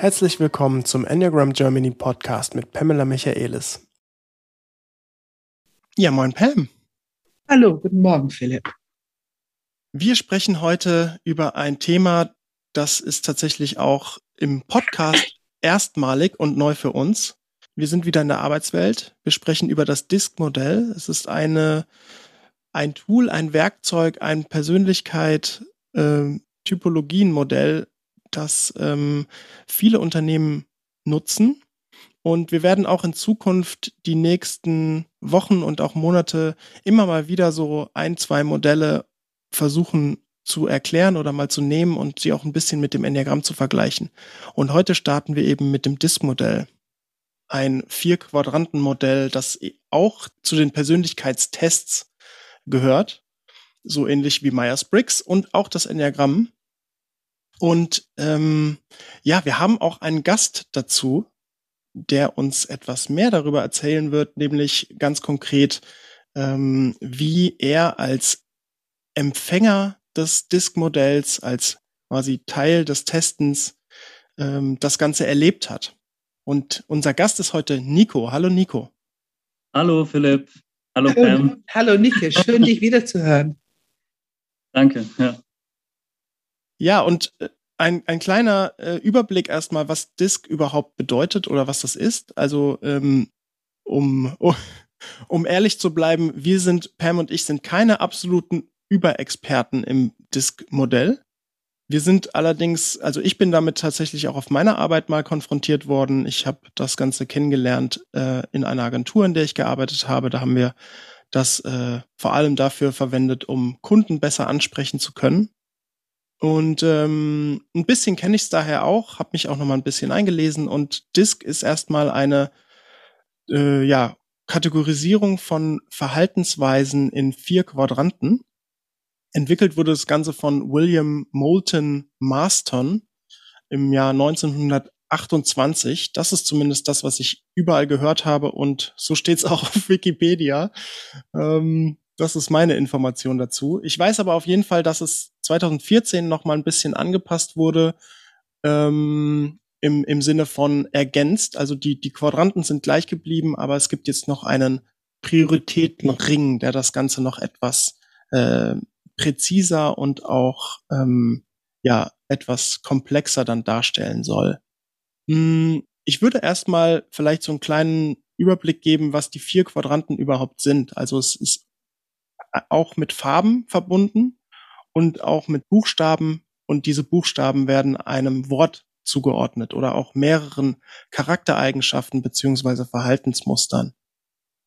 Herzlich willkommen zum Enneagram Germany Podcast mit Pamela Michaelis. Ja, moin Pam. Hallo, guten Morgen Philipp. Wir sprechen heute über ein Thema, das ist tatsächlich auch im Podcast erstmalig und neu für uns. Wir sind wieder in der Arbeitswelt. Wir sprechen über das Disk-Modell. Es ist eine, ein Tool, ein Werkzeug, ein Persönlichkeit, äh, Typologienmodell, das ähm, viele Unternehmen nutzen. Und wir werden auch in Zukunft die nächsten Wochen und auch Monate immer mal wieder so ein, zwei Modelle versuchen zu erklären oder mal zu nehmen und sie auch ein bisschen mit dem Enneagramm zu vergleichen. Und heute starten wir eben mit dem Disk-Modell. Ein Vier-Quadranten-Modell, das auch zu den Persönlichkeitstests gehört. So ähnlich wie Myers-Briggs und auch das Enneagramm. Und ähm, ja, wir haben auch einen Gast dazu, der uns etwas mehr darüber erzählen wird, nämlich ganz konkret, ähm, wie er als Empfänger des Disk-Modells, als quasi Teil des Testens, ähm, das Ganze erlebt hat. Und unser Gast ist heute Nico. Hallo Nico. Hallo Philipp. Hallo, Hallo Pam. Hallo Nico, schön dich wiederzuhören. Danke, ja. Ja, und äh, ein, ein kleiner äh, Überblick erstmal, was Disk überhaupt bedeutet oder was das ist. Also, ähm, um, um, ehrlich zu bleiben, wir sind, Pam und ich sind keine absoluten Überexperten im Disk-Modell. Wir sind allerdings, also ich bin damit tatsächlich auch auf meiner Arbeit mal konfrontiert worden. Ich habe das Ganze kennengelernt äh, in einer Agentur, in der ich gearbeitet habe. Da haben wir das äh, vor allem dafür verwendet, um Kunden besser ansprechen zu können. Und ähm, ein bisschen kenne ich es daher auch, habe mich auch noch mal ein bisschen eingelesen und Disk ist erstmal eine äh, ja, Kategorisierung von Verhaltensweisen in vier Quadranten. Entwickelt wurde das Ganze von William Moulton Marston im Jahr 1928. Das ist zumindest das, was ich überall gehört habe und so steht es auch auf Wikipedia. Ähm, das ist meine Information dazu. Ich weiß aber auf jeden Fall, dass es 2014 noch mal ein bisschen angepasst wurde ähm, im, im Sinne von ergänzt. Also die, die Quadranten sind gleich geblieben, aber es gibt jetzt noch einen Prioritätenring, der das Ganze noch etwas äh, präziser und auch ähm, ja etwas komplexer dann darstellen soll. Hm, ich würde erstmal vielleicht so einen kleinen Überblick geben, was die vier Quadranten überhaupt sind. Also es ist auch mit Farben verbunden und auch mit Buchstaben und diese Buchstaben werden einem Wort zugeordnet oder auch mehreren Charaktereigenschaften beziehungsweise Verhaltensmustern.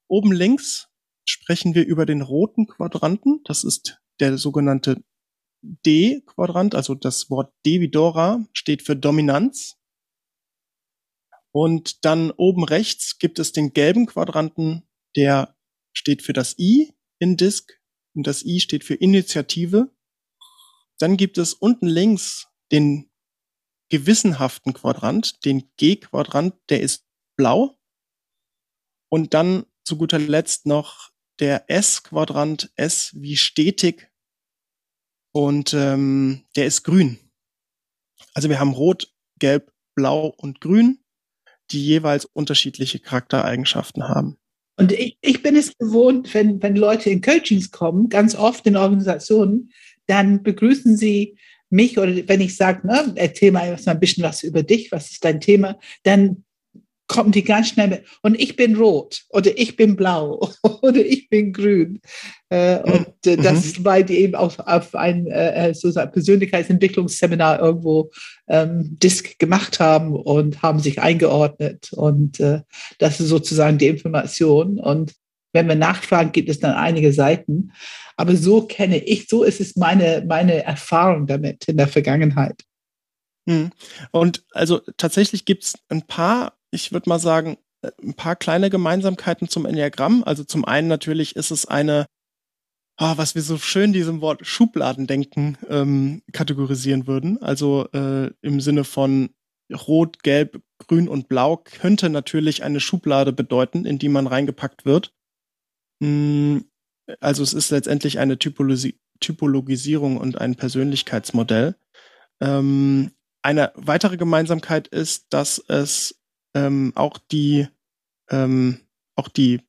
Oben links sprechen wir über den roten Quadranten. Das ist der sogenannte D-Quadrant, also das Wort Devidora steht für Dominanz. Und dann oben rechts gibt es den gelben Quadranten, der steht für das I in Disk und das I steht für Initiative. Dann gibt es unten links den gewissenhaften Quadrant, den G-Quadrant, der ist blau. Und dann zu guter Letzt noch der S-Quadrant, S wie stetig. Und ähm, der ist grün. Also wir haben Rot, Gelb, Blau und Grün, die jeweils unterschiedliche Charaktereigenschaften haben. Und ich, ich bin es gewohnt, wenn, wenn Leute in Coachings kommen, ganz oft in Organisationen, dann begrüßen sie mich oder wenn ich sage, ne, erzähl mal ein bisschen was über dich, was ist dein Thema, dann kommen die ganz schnell mit. Und ich bin rot oder ich bin blau oder ich bin grün. Äh, mhm. und äh, das mhm. ist, weil die eben auch auf ein äh, so ein Persönlichkeitsentwicklungsseminar irgendwo ähm, Disk gemacht haben und haben sich eingeordnet. Und äh, das ist sozusagen die Information. Und wenn wir nachfragen, gibt es dann einige Seiten. Aber so kenne ich, so ist es meine, meine Erfahrung damit in der Vergangenheit. Mhm. Und also tatsächlich gibt es ein paar ich würde mal sagen, äh, ein paar kleine Gemeinsamkeiten zum Enneagramm. Also zum einen natürlich ist es eine, oh, was wir so schön diesem Wort Schubladendenken ähm, kategorisieren würden. Also äh, im Sinne von Rot, Gelb, Grün und Blau könnte natürlich eine Schublade bedeuten, in die man reingepackt wird. Hm, also es ist letztendlich eine Typologi Typologisierung und ein Persönlichkeitsmodell. Ähm, eine weitere Gemeinsamkeit ist, dass es ähm, auch die ähm, auch die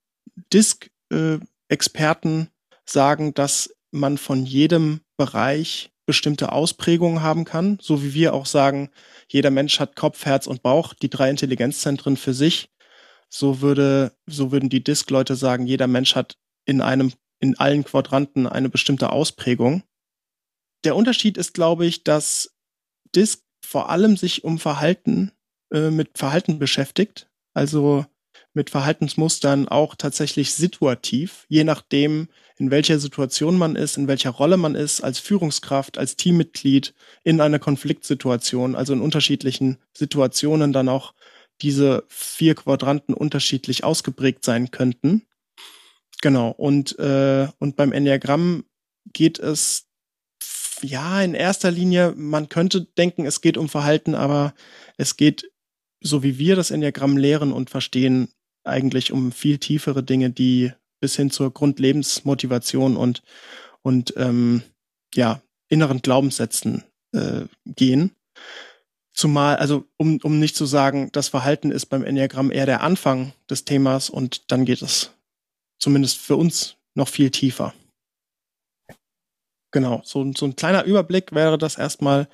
Disk-Experten sagen, dass man von jedem Bereich bestimmte Ausprägungen haben kann, so wie wir auch sagen, jeder Mensch hat Kopf, Herz und Bauch, die drei Intelligenzzentren für sich. So würde, so würden die Disk-Leute sagen, jeder Mensch hat in einem, in allen Quadranten eine bestimmte Ausprägung. Der Unterschied ist, glaube ich, dass Disk vor allem sich um Verhalten, äh, mit Verhalten beschäftigt. Also mit Verhaltensmustern auch tatsächlich situativ, je nachdem, in welcher Situation man ist, in welcher Rolle man ist, als Führungskraft, als Teammitglied, in einer Konfliktsituation, also in unterschiedlichen Situationen dann auch diese vier Quadranten unterschiedlich ausgeprägt sein könnten. Genau, und, äh, und beim Enneagramm geht es ja in erster Linie, man könnte denken, es geht um Verhalten, aber es geht so wie wir das Enneagramm lehren und verstehen, eigentlich um viel tiefere Dinge, die bis hin zur Grundlebensmotivation und, und ähm, ja, inneren Glaubenssätzen äh, gehen. Zumal, also um, um nicht zu sagen, das Verhalten ist beim Enneagramm eher der Anfang des Themas und dann geht es zumindest für uns noch viel tiefer. Genau, so, so ein kleiner Überblick wäre das erstmal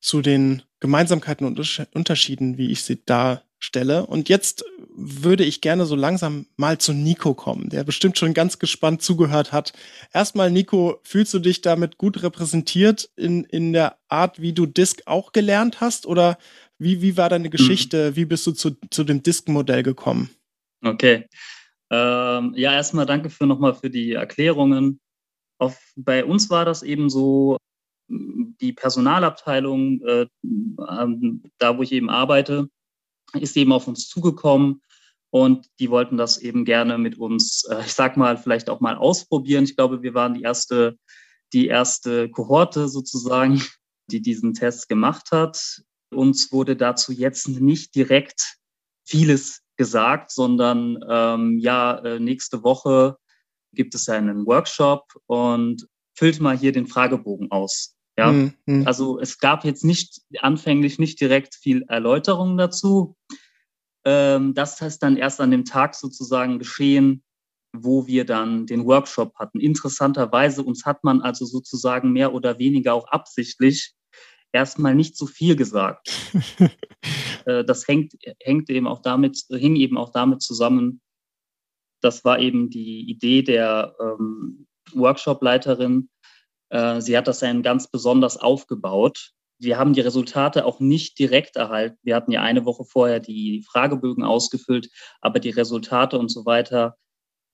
zu den Gemeinsamkeiten und Unterschieden, wie ich sie darstelle. Und jetzt würde ich gerne so langsam mal zu Nico kommen, der bestimmt schon ganz gespannt zugehört hat. Erstmal, Nico, fühlst du dich damit gut repräsentiert in, in der Art, wie du Disk auch gelernt hast? Oder wie, wie war deine Geschichte? Mhm. Wie bist du zu, zu dem Disk-Modell gekommen? Okay. Ähm, ja, erstmal danke für nochmal für die Erklärungen. Auf, bei uns war das eben so, die Personalabteilung, äh, ähm, da wo ich eben arbeite, ist eben auf uns zugekommen und die wollten das eben gerne mit uns, äh, ich sag mal, vielleicht auch mal ausprobieren. Ich glaube, wir waren die erste, die erste Kohorte sozusagen, die diesen Test gemacht hat. Uns wurde dazu jetzt nicht direkt vieles gesagt, sondern ähm, ja, äh, nächste Woche gibt es einen Workshop und füllt mal hier den Fragebogen aus. Ja, mhm. also es gab jetzt nicht anfänglich nicht direkt viel Erläuterung dazu. Ähm, das heißt dann erst an dem Tag sozusagen geschehen, wo wir dann den Workshop hatten. Interessanterweise uns hat man also sozusagen mehr oder weniger auch absichtlich erstmal nicht so viel gesagt. äh, das hängt, hängt eben auch damit, hing eben auch damit zusammen, das war eben die Idee der ähm, Workshop-Leiterin, sie hat das dann ganz besonders aufgebaut. Wir haben die Resultate auch nicht direkt erhalten. Wir hatten ja eine Woche vorher die Fragebögen ausgefüllt, aber die Resultate und so weiter,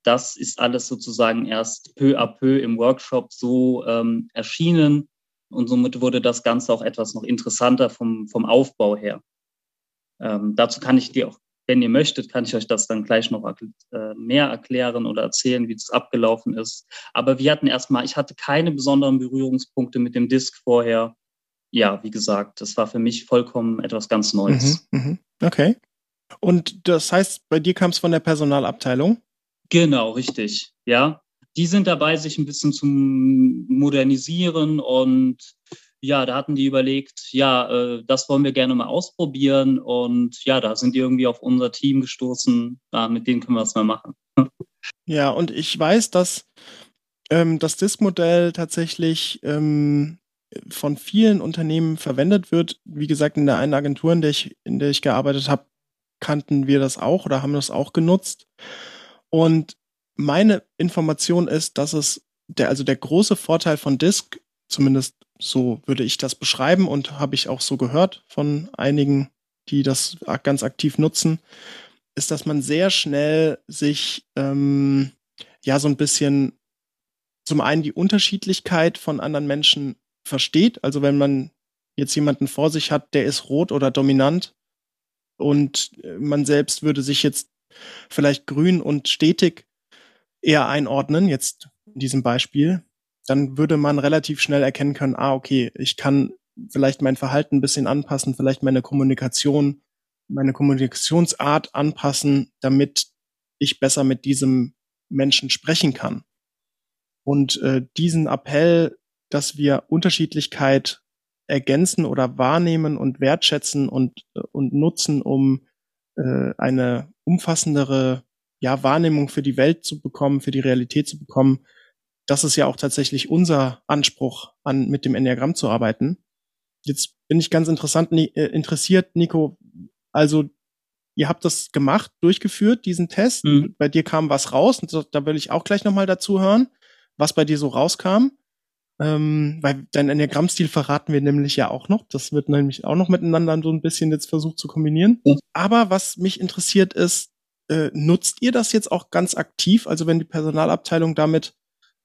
das ist alles sozusagen erst peu à peu im Workshop so ähm, erschienen. Und somit wurde das Ganze auch etwas noch interessanter vom, vom Aufbau her. Ähm, dazu kann ich dir auch wenn ihr möchtet, kann ich euch das dann gleich noch äh, mehr erklären oder erzählen, wie das abgelaufen ist. Aber wir hatten erstmal, ich hatte keine besonderen Berührungspunkte mit dem Disk vorher. Ja, wie gesagt, das war für mich vollkommen etwas ganz Neues. Mhm, mhm. Okay. Und das heißt, bei dir kam es von der Personalabteilung? Genau, richtig. Ja. Die sind dabei, sich ein bisschen zu modernisieren und ja, da hatten die überlegt, ja, äh, das wollen wir gerne mal ausprobieren. Und ja, da sind die irgendwie auf unser Team gestoßen. Ja, mit denen können wir das mal machen. Ja, und ich weiß, dass ähm, das Disk-Modell tatsächlich ähm, von vielen Unternehmen verwendet wird. Wie gesagt, in der einen Agentur, in der ich, in der ich gearbeitet habe, kannten wir das auch oder haben das auch genutzt. Und meine Information ist, dass es der, also der große Vorteil von Disk, zumindest so würde ich das beschreiben und habe ich auch so gehört von einigen, die das ganz aktiv nutzen, ist, dass man sehr schnell sich ähm, ja so ein bisschen zum einen die Unterschiedlichkeit von anderen Menschen versteht. Also wenn man jetzt jemanden vor sich hat, der ist rot oder dominant und man selbst würde sich jetzt vielleicht grün und stetig eher einordnen, jetzt in diesem Beispiel, dann würde man relativ schnell erkennen können, ah, okay, ich kann vielleicht mein Verhalten ein bisschen anpassen, vielleicht meine Kommunikation, meine Kommunikationsart anpassen, damit ich besser mit diesem Menschen sprechen kann. Und äh, diesen Appell, dass wir Unterschiedlichkeit ergänzen oder wahrnehmen und wertschätzen und, und nutzen, um äh, eine umfassendere ja, Wahrnehmung für die Welt zu bekommen, für die Realität zu bekommen. Das ist ja auch tatsächlich unser Anspruch, an mit dem Enneagramm zu arbeiten. Jetzt bin ich ganz interessant, äh, interessiert, Nico. Also, ihr habt das gemacht, durchgeführt, diesen Test. Mhm. Bei dir kam was raus und da will ich auch gleich nochmal dazu hören, was bei dir so rauskam. Ähm, weil dein Enneagrammstil verraten wir nämlich ja auch noch. Das wird nämlich auch noch miteinander so ein bisschen jetzt versucht zu kombinieren. Mhm. Aber was mich interessiert ist, äh, nutzt ihr das jetzt auch ganz aktiv? Also wenn die Personalabteilung damit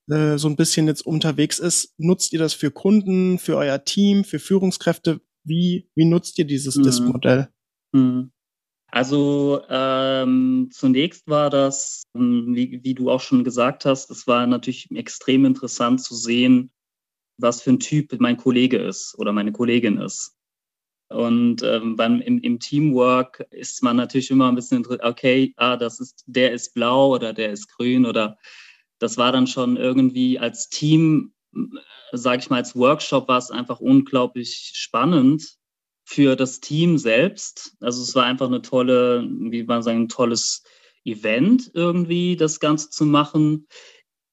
äh, so ein bisschen jetzt unterwegs ist, nutzt ihr das für Kunden, für euer Team, für Führungskräfte? Wie, wie nutzt ihr dieses mhm. DISP-Modell? Mhm. Also ähm, zunächst war das, ähm, wie, wie du auch schon gesagt hast, es war natürlich extrem interessant zu sehen, was für ein Typ mein Kollege ist oder meine Kollegin ist. Und ähm, beim, im, im Teamwork ist man natürlich immer ein bisschen, okay, ah, das ist, der ist blau oder der ist grün oder das war dann schon irgendwie als Team, sage ich mal, als Workshop war es einfach unglaublich spannend für das Team selbst. Also es war einfach eine tolle, wie man sagen, ein tolles Event irgendwie, das Ganze zu machen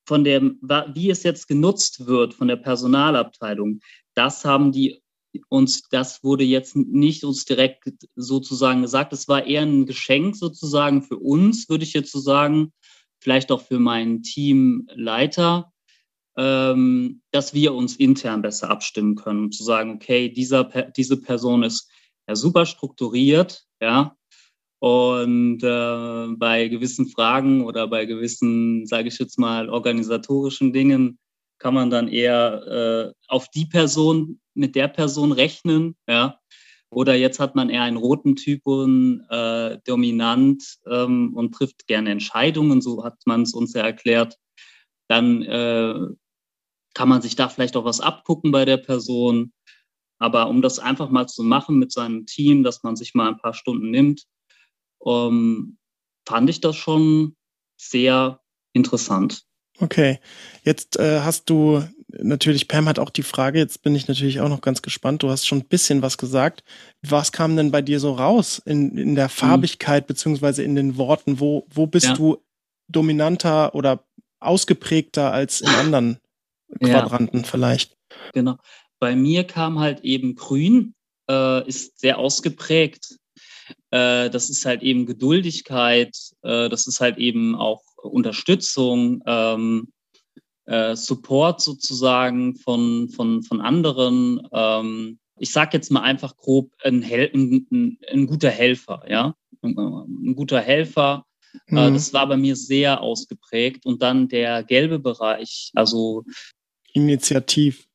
von dem, wie es jetzt genutzt wird von der Personalabteilung, das haben die uns, das wurde jetzt nicht uns direkt sozusagen gesagt. Es war eher ein Geschenk sozusagen für uns, würde ich jetzt so sagen, vielleicht auch für meinen Teamleiter, ähm, dass wir uns intern besser abstimmen können, um zu sagen, okay, dieser, diese Person ist ja super strukturiert, ja, und äh, bei gewissen Fragen oder bei gewissen, sage ich jetzt mal, organisatorischen Dingen kann man dann eher äh, auf die Person, mit der Person rechnen, ja. Oder jetzt hat man eher einen roten Typen, äh, dominant ähm, und trifft gerne Entscheidungen, so hat man es uns ja erklärt. Dann äh, kann man sich da vielleicht auch was abgucken bei der Person. Aber um das einfach mal zu machen mit seinem Team, dass man sich mal ein paar Stunden nimmt, ähm, fand ich das schon sehr interessant. Okay, jetzt äh, hast du natürlich, Pam hat auch die Frage, jetzt bin ich natürlich auch noch ganz gespannt, du hast schon ein bisschen was gesagt. Was kam denn bei dir so raus in, in der mhm. Farbigkeit mhm. beziehungsweise in den Worten? Wo, wo bist ja. du dominanter oder ausgeprägter als in anderen Quadranten ja. vielleicht? Genau. Bei mir kam halt eben grün, äh, ist sehr ausgeprägt. Äh, das ist halt eben Geduldigkeit, äh, das ist halt eben auch Unterstützung, ähm, äh, Support sozusagen von, von, von anderen. Ähm, ich sage jetzt mal einfach grob, ein, Hel ein, ein, guter Helfer, ja, ein, ein guter Helfer. Äh, mhm. das war bei mir sehr ausgeprägt. Und dann der gelbe Bereich, also Initiativ.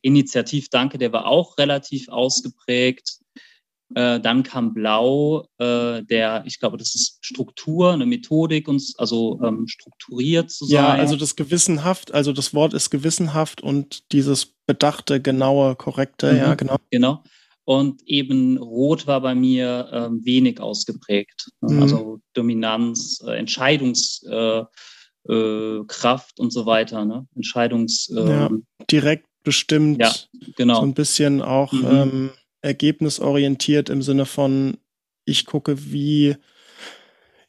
Initiativ, danke, der war auch relativ ausgeprägt. Äh, dann kam Blau, äh, der, ich glaube, das ist Struktur, eine Methodik, uns also ähm, strukturiert zu sein. Ja, also das gewissenhaft, also das Wort ist gewissenhaft und dieses bedachte, genaue, korrekte, mhm, ja, genau. Genau. Und eben Rot war bei mir ähm, wenig ausgeprägt. Mhm. Also Dominanz, äh, Entscheidungskraft äh, äh, und so weiter. Ne? Entscheidungs. ja, ähm, direkt bestimmt. Ja, genau. So ein bisschen auch. Mhm. Ähm, ergebnisorientiert im Sinne von, ich gucke, wie,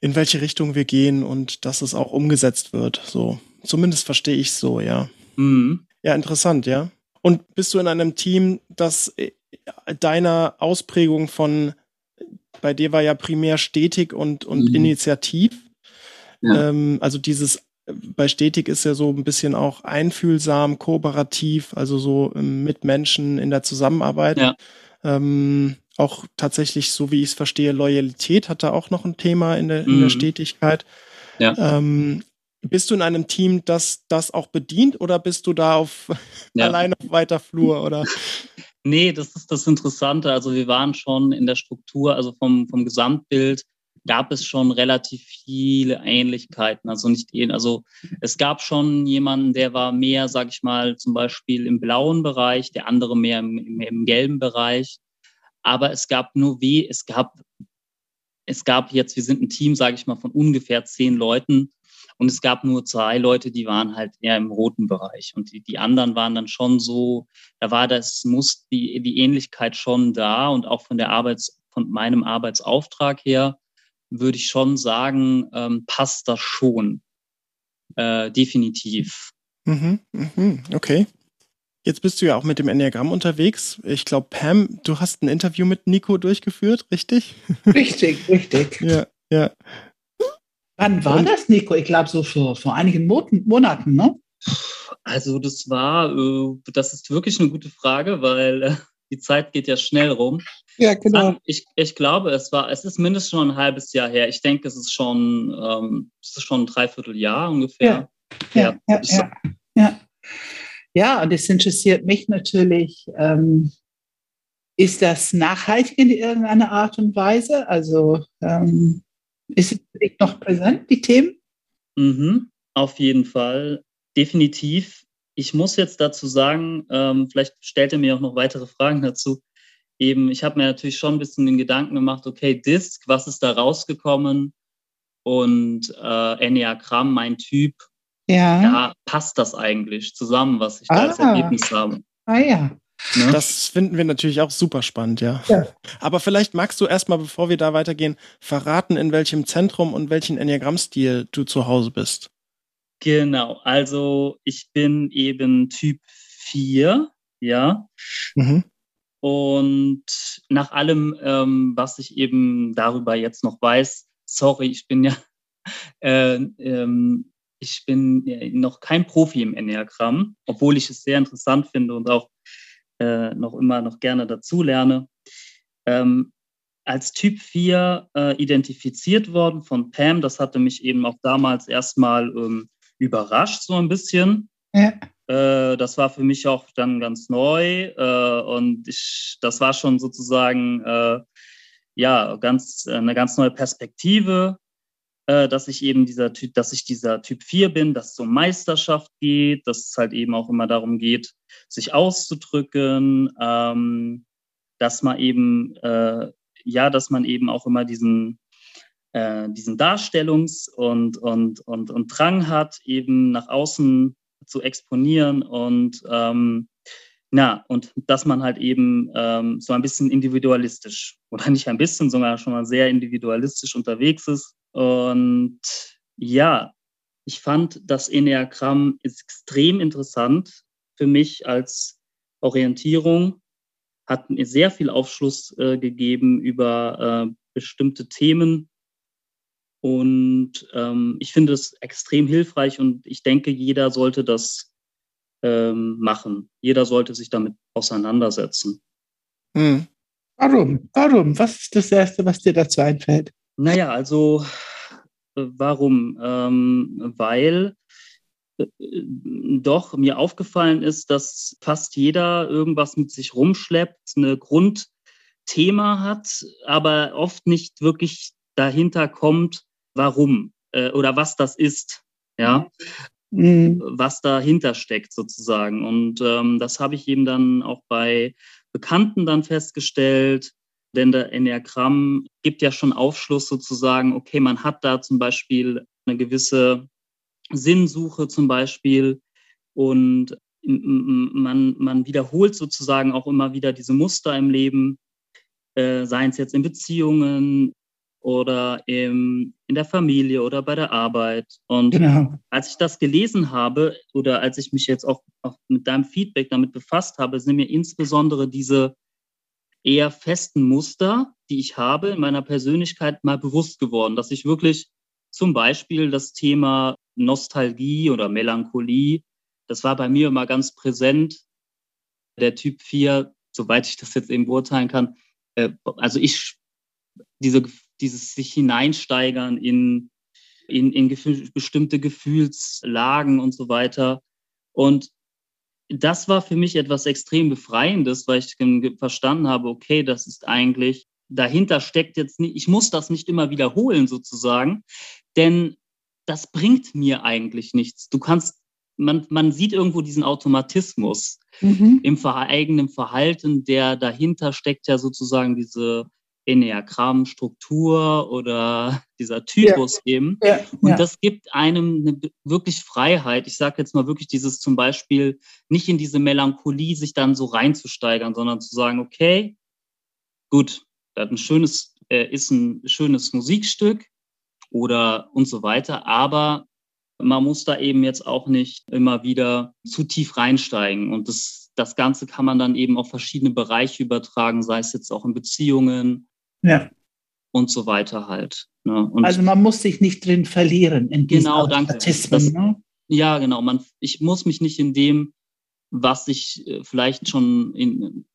in welche Richtung wir gehen und dass es auch umgesetzt wird. So, zumindest verstehe ich es so, ja. Mhm. Ja, interessant, ja. Und bist du in einem Team, das äh, deiner Ausprägung von, bei dir war ja primär stetig und, und mhm. initiativ. Ja. Ähm, also dieses bei stetig ist ja so ein bisschen auch einfühlsam, kooperativ, also so ähm, mit Menschen in der Zusammenarbeit. Ja. Ähm, auch tatsächlich, so wie ich es verstehe, Loyalität hat da auch noch ein Thema in der, mhm. in der mhm. Stetigkeit. Ja. Ähm, bist du in einem Team, das das auch bedient oder bist du da auf ja. allein auf weiter Flur oder? Nee, das ist das Interessante. Also wir waren schon in der Struktur, also vom, vom Gesamtbild gab es schon relativ viele Ähnlichkeiten. Also nicht, also es gab schon jemanden, der war mehr, sag ich mal, zum Beispiel im blauen Bereich, der andere mehr im, im, im gelben Bereich. Aber es gab nur weh, es gab, es gab jetzt, wir sind ein Team, sage ich mal, von ungefähr zehn Leuten. Und es gab nur zwei Leute, die waren halt eher im roten Bereich. Und die, die anderen waren dann schon so, da war das, muss die, die Ähnlichkeit schon da und auch von der Arbeits, von meinem Arbeitsauftrag her würde ich schon sagen, ähm, passt das schon. Äh, definitiv. Mhm, mhm, okay. Jetzt bist du ja auch mit dem Enneagramm unterwegs. Ich glaube, Pam, du hast ein Interview mit Nico durchgeführt, richtig? Richtig, richtig. ja, ja. Wann war Und, das, Nico? Ich glaube, so vor, vor einigen Monaten, ne? Also, das war, äh, das ist wirklich eine gute Frage, weil äh, die Zeit geht ja schnell rum. Ja, genau. Ich, ich glaube, es war, es ist mindestens schon ein halbes Jahr her. Ich denke, es ist schon, ähm, es ist schon ein Dreivierteljahr ungefähr. Ja, ja, ja, ja, ja. Ja, und es interessiert mich natürlich, ähm, ist das nachhaltig in irgendeiner Art und Weise? Also ähm, ist es noch präsent, die Themen? Mhm, auf jeden Fall, definitiv. Ich muss jetzt dazu sagen, ähm, vielleicht stellt ihr mir auch noch weitere Fragen dazu. Eben, ich habe mir natürlich schon ein bisschen den Gedanken gemacht, okay, Disk, was ist da rausgekommen? Und äh, Enneagramm, mein Typ, ja. ja, passt das eigentlich zusammen, was ich ah. da als ah. Ergebnis habe. Ah ja. Ne? Das finden wir natürlich auch super spannend, ja. ja. Aber vielleicht magst du erstmal, bevor wir da weitergehen, verraten, in welchem Zentrum und welchen Enneagrammstil du zu Hause bist. Genau, also ich bin eben Typ 4, ja. Mhm. Und nach allem, ähm, was ich eben darüber jetzt noch weiß, sorry, ich bin ja äh, ähm, ich bin noch kein Profi im Enneagramm, obwohl ich es sehr interessant finde und auch äh, noch immer noch gerne dazu lerne. Ähm, als Typ 4 äh, identifiziert worden von Pam. Das hatte mich eben auch damals erstmal ähm, überrascht, so ein bisschen. Ja. Äh, das war für mich auch dann ganz neu äh, und ich, das war schon sozusagen äh, ja ganz eine ganz neue Perspektive äh, dass ich eben dieser Typ, dass ich dieser Typ 4 bin, dass es um Meisterschaft geht, dass es halt eben auch immer darum geht, sich auszudrücken, ähm, dass man eben, äh, ja, dass man eben auch immer diesen, äh, diesen Darstellungs- und, und, und, und Drang hat, eben nach außen zu exponieren und ähm, na, und dass man halt eben ähm, so ein bisschen individualistisch oder nicht ein bisschen, sondern schon mal sehr individualistisch unterwegs ist und ja, ich fand das Enneagramm extrem interessant für mich als Orientierung, hat mir sehr viel Aufschluss äh, gegeben über äh, bestimmte Themen. Und ähm, ich finde es extrem hilfreich und ich denke, jeder sollte das ähm, machen. Jeder sollte sich damit auseinandersetzen. Hm. Warum? Warum? Was ist das Erste, was dir dazu einfällt? Naja, also äh, warum? Ähm, weil äh, doch mir aufgefallen ist, dass fast jeder irgendwas mit sich rumschleppt, eine Grundthema hat, aber oft nicht wirklich dahinter kommt, warum äh, oder was das ist, ja, mhm. was dahinter steckt sozusagen. Und ähm, das habe ich eben dann auch bei Bekannten dann festgestellt, denn der Enneagramm gibt ja schon Aufschluss sozusagen, okay, man hat da zum Beispiel eine gewisse Sinnsuche zum Beispiel und man, man wiederholt sozusagen auch immer wieder diese Muster im Leben, äh, seien es jetzt in Beziehungen oder im, in der Familie oder bei der Arbeit. Und genau. als ich das gelesen habe oder als ich mich jetzt auch, auch mit deinem Feedback damit befasst habe, sind mir insbesondere diese eher festen Muster, die ich habe in meiner Persönlichkeit, mal bewusst geworden, dass ich wirklich zum Beispiel das Thema Nostalgie oder Melancholie, das war bei mir immer ganz präsent. Der Typ 4, soweit ich das jetzt eben beurteilen kann, äh, also ich, diese, dieses sich hineinsteigern in, in, in gefühl, bestimmte Gefühlslagen und so weiter. Und das war für mich etwas extrem Befreiendes, weil ich verstanden habe, okay, das ist eigentlich, dahinter steckt jetzt nicht, ich muss das nicht immer wiederholen sozusagen, denn das bringt mir eigentlich nichts. Du kannst, man, man sieht irgendwo diesen Automatismus mhm. im eigenen Verhalten, der dahinter steckt ja sozusagen diese Enneagramm, Struktur oder dieser Typus ja. eben. Ja, und ja. das gibt einem eine wirklich Freiheit. Ich sage jetzt mal wirklich dieses zum Beispiel nicht in diese Melancholie sich dann so reinzusteigern, sondern zu sagen, okay, gut, das ein schönes, äh, ist ein schönes Musikstück oder und so weiter, aber man muss da eben jetzt auch nicht immer wieder zu tief reinsteigen. Und das, das Ganze kann man dann eben auf verschiedene Bereiche übertragen, sei es jetzt auch in Beziehungen ja. und so weiter halt. Ne? Also man muss sich nicht drin verlieren in diesen Genau, danke. Das- ne? ja, genau. Man, ich muss mich nicht in dem, was ich äh, vielleicht schon in,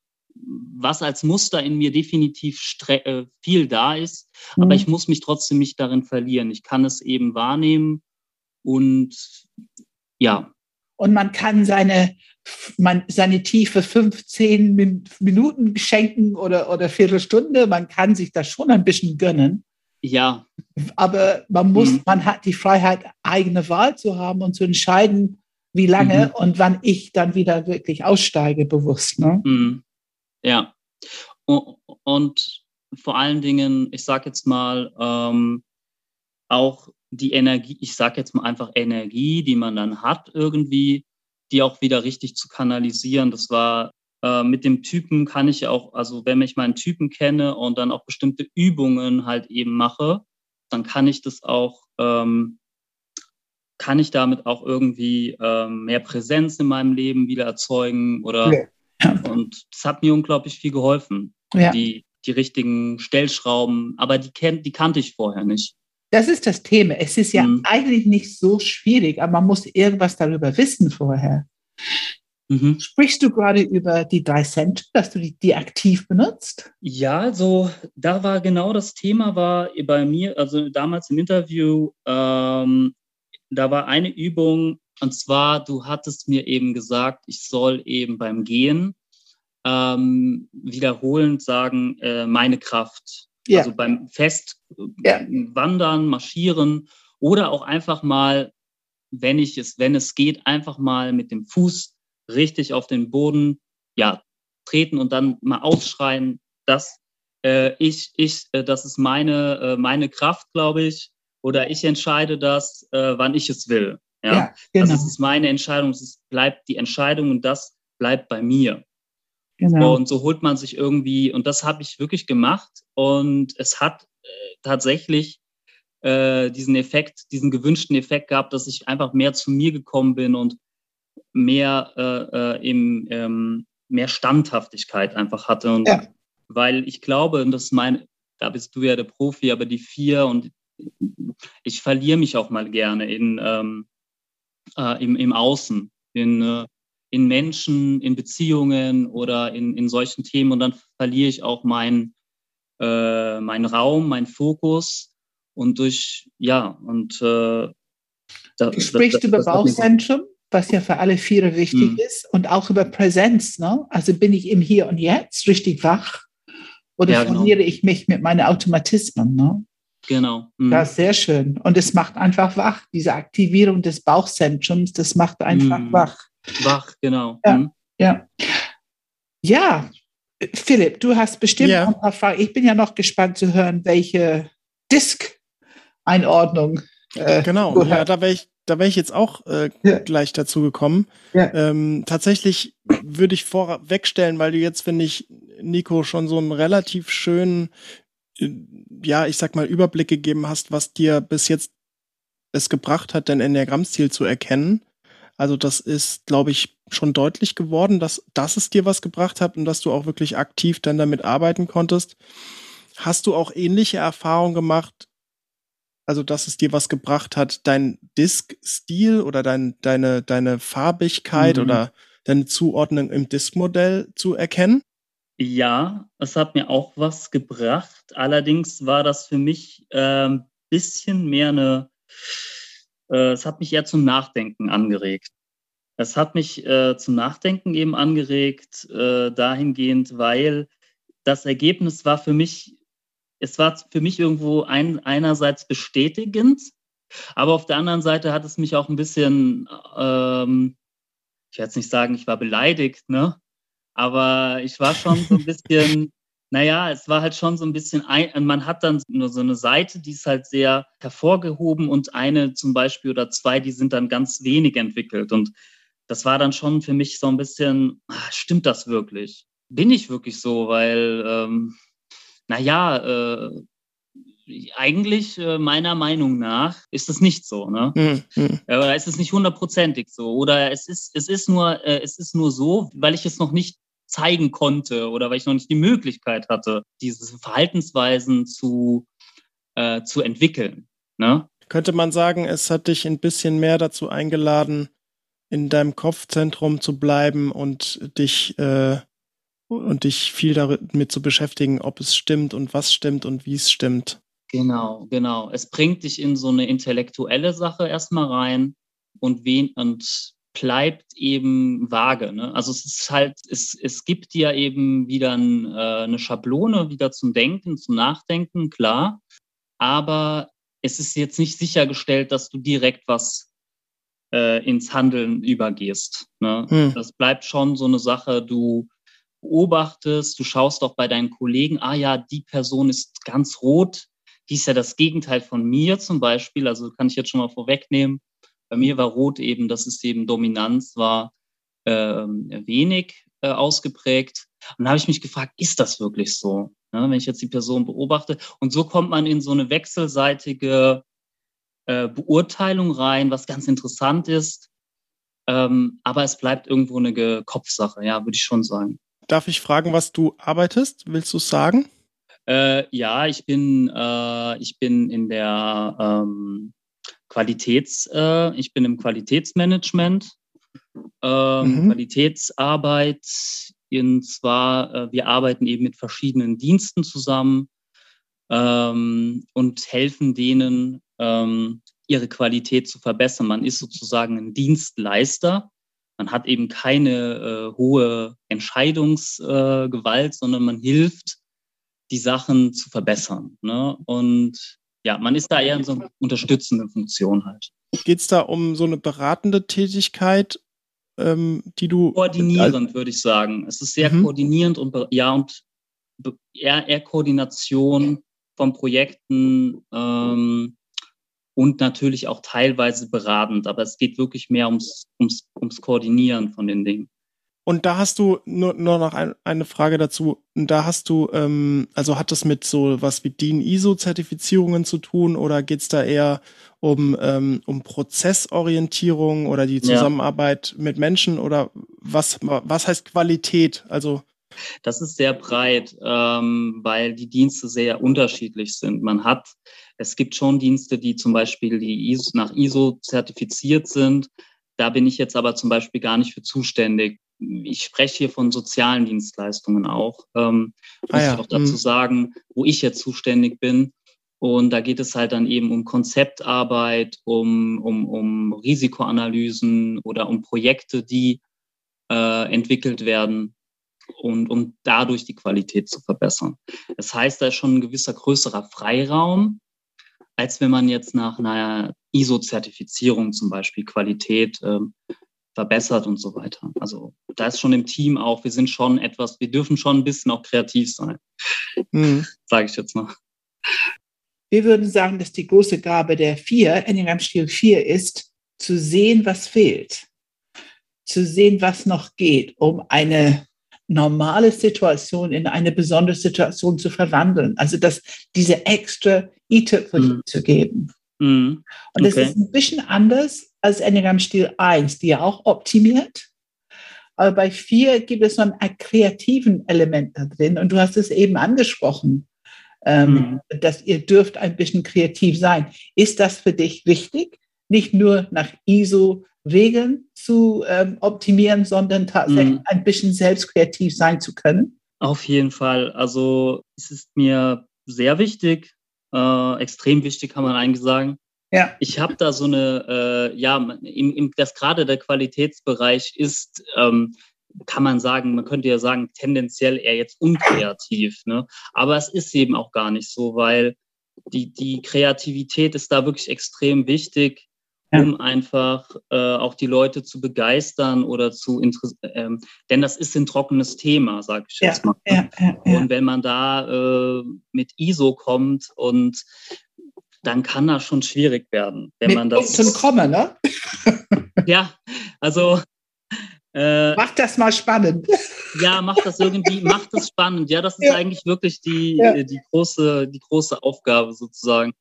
was als Muster in mir definitiv äh, viel da ist, aber Mhm. ich muss mich trotzdem nicht darin verlieren. Ich kann es eben wahrnehmen und ja, Und man kann seine, man, seine Tiefe 15 Min Minuten schenken oder, oder Viertelstunde. Man kann sich das schon ein bisschen gönnen. ja, Aber man muss, Mhm. man hat die Freiheit, eigene Wahl zu haben und zu entscheiden, wie lange Mhm. und wann ich dann wieder wirklich aussteige, bewusst. Ne? Mhm. Ja. Und, und vor allen Dingen, ich sage jetzt mal, ähm, auch die Energie, ich sage jetzt mal einfach Energie, die man dann hat irgendwie, die auch wieder richtig zu kanalisieren. Das war äh, mit dem Typen kann ich auch, also wenn ich meinen Typen kenne und dann auch bestimmte Übungen halt eben mache, dann kann ich das auch, ähm, kann ich damit auch irgendwie ähm, mehr Präsenz in meinem Leben wieder erzeugen oder Ja. Und das hat mir unglaublich viel geholfen. Ja. Die, die richtigen Stellschrauben, aber die, kenn, die kannte ich vorher nicht. Das ist das Thema. Es ist ja Mhm. eigentlich nicht so schwierig, aber man muss irgendwas darüber wissen vorher. Mhm. Sprichst du gerade über die drei Cent, dass du die, die aktiv benutzt? Ja, also da war genau das Thema, war bei mir, also damals im Interview, ähm, da war eine Übung, und zwar, du hattest mir eben gesagt, ich soll eben beim Gehen ähm, wiederholend sagen, äh, meine Kraft. Ja. Also beim Fest Ja. wandern, marschieren oder auch einfach mal, wenn ich es, wenn es geht, einfach mal mit dem Fuß richtig auf den Boden, ja, treten und dann mal ausschreien, dass äh, ich, ich, äh, das ist meine, äh, meine Kraft, glaube ich, oder ich entscheide das, äh, wann ich es will. Ja, genau. das ist meine Entscheidung, es bleibt die Entscheidung und das bleibt bei mir. Genau. Und so holt man sich irgendwie, und das habe ich wirklich gemacht. Und es hat äh, tatsächlich äh, diesen Effekt, diesen gewünschten Effekt gehabt, dass ich einfach mehr zu mir gekommen bin und mehr äh, äh, im, ähm, mehr Standhaftigkeit einfach hatte. Und Ja. weil ich glaube, und das ist mein, da bist du ja der Profi, aber die vier und ich verliere mich auch mal gerne in, ähm, äh, im, im Außen, in, äh, in Menschen, in Beziehungen oder in, in solchen Themen und dann verliere ich auch meinen äh, meinen Raum, meinen Fokus und durch, ja, und äh, da, Du sprichst über hat mir- Bauchzentrum, was ja für alle Viere wichtig Mhm. ist, und auch über Präsenz. Ne? Also bin ich im Hier und Jetzt richtig wach oder Ja, genau. verliere ich mich mit meinen Automatismen? Ne? Genau. Mhm. Das ist sehr schön. Und es macht einfach wach. Diese Aktivierung des Bauchzentrums, das macht einfach Mhm. wach. Wach, genau. Ja. Mhm. Ja. Ja, Philipp, du hast bestimmt Ja. noch ein paar Fragen. Ich bin ja noch gespannt zu hören, welche Disk-Einordnung. Äh, Genau, du ja, hast. da wäre ich, da wäre ich jetzt auch äh, Ja. gleich dazu gekommen. Ja. Ähm, tatsächlich würde ich vorwegstellen, weil du jetzt, finde ich, Nico, schon so einen relativ schönen, äh, ja, ich sag mal, Überblick gegeben hast, was dir bis jetzt es gebracht hat, dein Enneagrammstil zu erkennen. Also das ist, glaube ich, schon deutlich geworden, dass, dass es dir was gebracht hat und dass du auch wirklich aktiv dann damit arbeiten konntest. Hast du auch ähnliche Erfahrungen gemacht, also dass es dir was gebracht hat, dein Disk-Stil oder dein, deine, deine Farbigkeit Mhm. oder deine Zuordnung im Disk-Modell zu erkennen? Ja, es hat mir auch was gebracht. Allerdings war das für mich ein ähm, bisschen mehr eine, äh, es hat mich eher zum Nachdenken angeregt. Es hat mich äh, zum Nachdenken eben angeregt, äh, dahingehend, weil das Ergebnis war für mich, es war für mich irgendwo ein, einerseits bestätigend, aber auf der anderen Seite hat es mich auch ein bisschen, ähm, ich werde jetzt nicht sagen, ich war beleidigt, ne? Aber ich war schon so ein bisschen, Naja, es war halt schon so ein bisschen, ein, man hat dann nur so eine Seite, die ist halt sehr hervorgehoben und eine zum Beispiel oder zwei, die sind dann ganz wenig entwickelt. Und das war dann schon für mich so ein bisschen, ach, stimmt das wirklich? Bin ich wirklich so? Weil, ähm, naja, äh, eigentlich äh, meiner Meinung nach ist es nicht so, ne? Mhm. Oder ist es nicht hundertprozentig so? Oder es ist, es ist nur, äh, es ist nur so, weil ich es noch nicht zeigen konnte oder weil ich noch nicht die Möglichkeit hatte, diese Verhaltensweisen zu, äh, zu entwickeln. Ne? Könnte man sagen, es hat dich ein bisschen mehr dazu eingeladen, in deinem Kopfzentrum zu bleiben und dich äh, und dich viel damit zu beschäftigen, ob es stimmt und was stimmt und wie es stimmt. Genau, genau. Es bringt dich in so eine intellektuelle Sache erstmal rein und wen und bleibt eben vage. Ne? Also es ist halt, es, es gibt ja eben wieder ein, äh, eine Schablone, wieder zum Denken, zum Nachdenken, klar. Aber es ist jetzt nicht sichergestellt, dass du direkt was äh, ins Handeln übergehst. Ne? Hm. Das bleibt schon so eine Sache, du beobachtest, du schaust auch bei deinen Kollegen, ah ja, die Person ist ganz rot, die ist ja das Gegenteil von mir zum Beispiel, also kann ich jetzt schon mal vorwegnehmen. Bei mir war Rot eben, dass es eben Dominanz war, ähm, wenig äh, ausgeprägt. Und da habe ich mich gefragt, ist das wirklich so? Ja, wenn ich jetzt die Person beobachte. Und so kommt man in so eine wechselseitige äh, Beurteilung rein, was ganz interessant ist. Ähm, aber es bleibt irgendwo eine Kopfsache, ja, würde ich schon sagen. Darf ich fragen, was du arbeitest? Willst du es sagen? Äh, ja, ich bin, äh, ich bin in der ähm, Qualitäts, äh, ich bin im Qualitätsmanagement, ähm, mhm. Qualitätsarbeit. Und zwar, äh, wir arbeiten eben mit verschiedenen Diensten zusammen ähm, und helfen denen, ähm, ihre Qualität zu verbessern. Man ist sozusagen ein Dienstleister. Man hat eben keine äh, hohe Entscheidungsgewalt, sondern man hilft, die Sachen zu verbessern. Ne? Und ja, man ist da eher in so einer unterstützenden Funktion halt. Geht es da um so eine beratende Tätigkeit, ähm, die du. Koordinierend, würde ich sagen. Es ist sehr mhm. koordinierend und ja, und eher, eher Koordination von Projekten ähm, und natürlich auch teilweise beratend, aber es geht wirklich mehr ums, ums, ums Koordinieren von den Dingen. Und da hast du nur, nur noch ein, eine Frage dazu. Da hast du, ähm, also hat das mit so was wie DIN ISO-Zertifizierungen zu tun oder geht es da eher um, ähm, um Prozessorientierung oder die Zusammenarbeit ja. mit Menschen oder was, was heißt Qualität? Also das ist sehr breit, ähm, weil die Dienste sehr unterschiedlich sind. Man hat, es gibt schon Dienste, die zum Beispiel die ISO, nach ISO zertifiziert sind. Da bin ich jetzt aber zum Beispiel gar nicht für zuständig ich spreche hier von sozialen Dienstleistungen auch, ähm, muss ah ja. ich auch dazu mhm. sagen, wo ich jetzt zuständig bin. Und da geht es halt dann eben um Konzeptarbeit, um, um, um Risikoanalysen oder um Projekte, die äh, entwickelt werden und um dadurch die Qualität zu verbessern. Das heißt, da ist schon ein gewisser größerer Freiraum, als wenn man jetzt nach einer ISO-Zertifizierung zum Beispiel Qualität äh, verbessert und so weiter. Also da ist schon im Team auch, wir sind schon etwas, wir dürfen schon ein bisschen auch kreativ sein, mhm. sage ich jetzt mal. Wir würden sagen, dass die große Gabe der vier, Enneagram-Stil 4 ist, zu sehen, was fehlt, zu sehen, was noch geht, um eine normale Situation in eine besondere Situation zu verwandeln. Also dass diese extra i-Tüpfel mhm. zu geben. Mhm. Und das okay. ist ein bisschen anders als Enneagram-Stil 1, die ja auch optimiert. Aber bei 4 gibt es so ein kreativen Element da drin. Und du hast es eben angesprochen, ähm, mhm. dass ihr dürft ein bisschen kreativ sein. Ist das für dich wichtig, nicht nur nach ISO-Regeln zu ähm, optimieren, sondern tatsächlich mhm. ein bisschen selbst kreativ sein zu können? Auf jeden Fall. Also es ist mir sehr wichtig, äh, extrem wichtig kann man eigentlich sagen. Ja. Ich habe da so eine, äh, ja, im, im, das gerade der Qualitätsbereich ist, ähm, kann man sagen, man könnte ja sagen, tendenziell eher jetzt unkreativ. Ne? Aber es ist eben auch gar nicht so, weil die, die Kreativität ist da wirklich extrem wichtig, ja. um einfach äh, auch die Leute zu begeistern oder zu interessieren. Ähm, denn das ist ein trockenes Thema, sage ich jetzt mal. Ja, und wenn man da äh, mit ISO kommt und dann kann das schon schwierig werden, wenn mit man das. Zum Kommen, ne? ja, also äh, mach das mal spannend. Ja, mach das irgendwie, mach das spannend. Ja, das ist ja. eigentlich wirklich die, ja. die, große, die große Aufgabe sozusagen.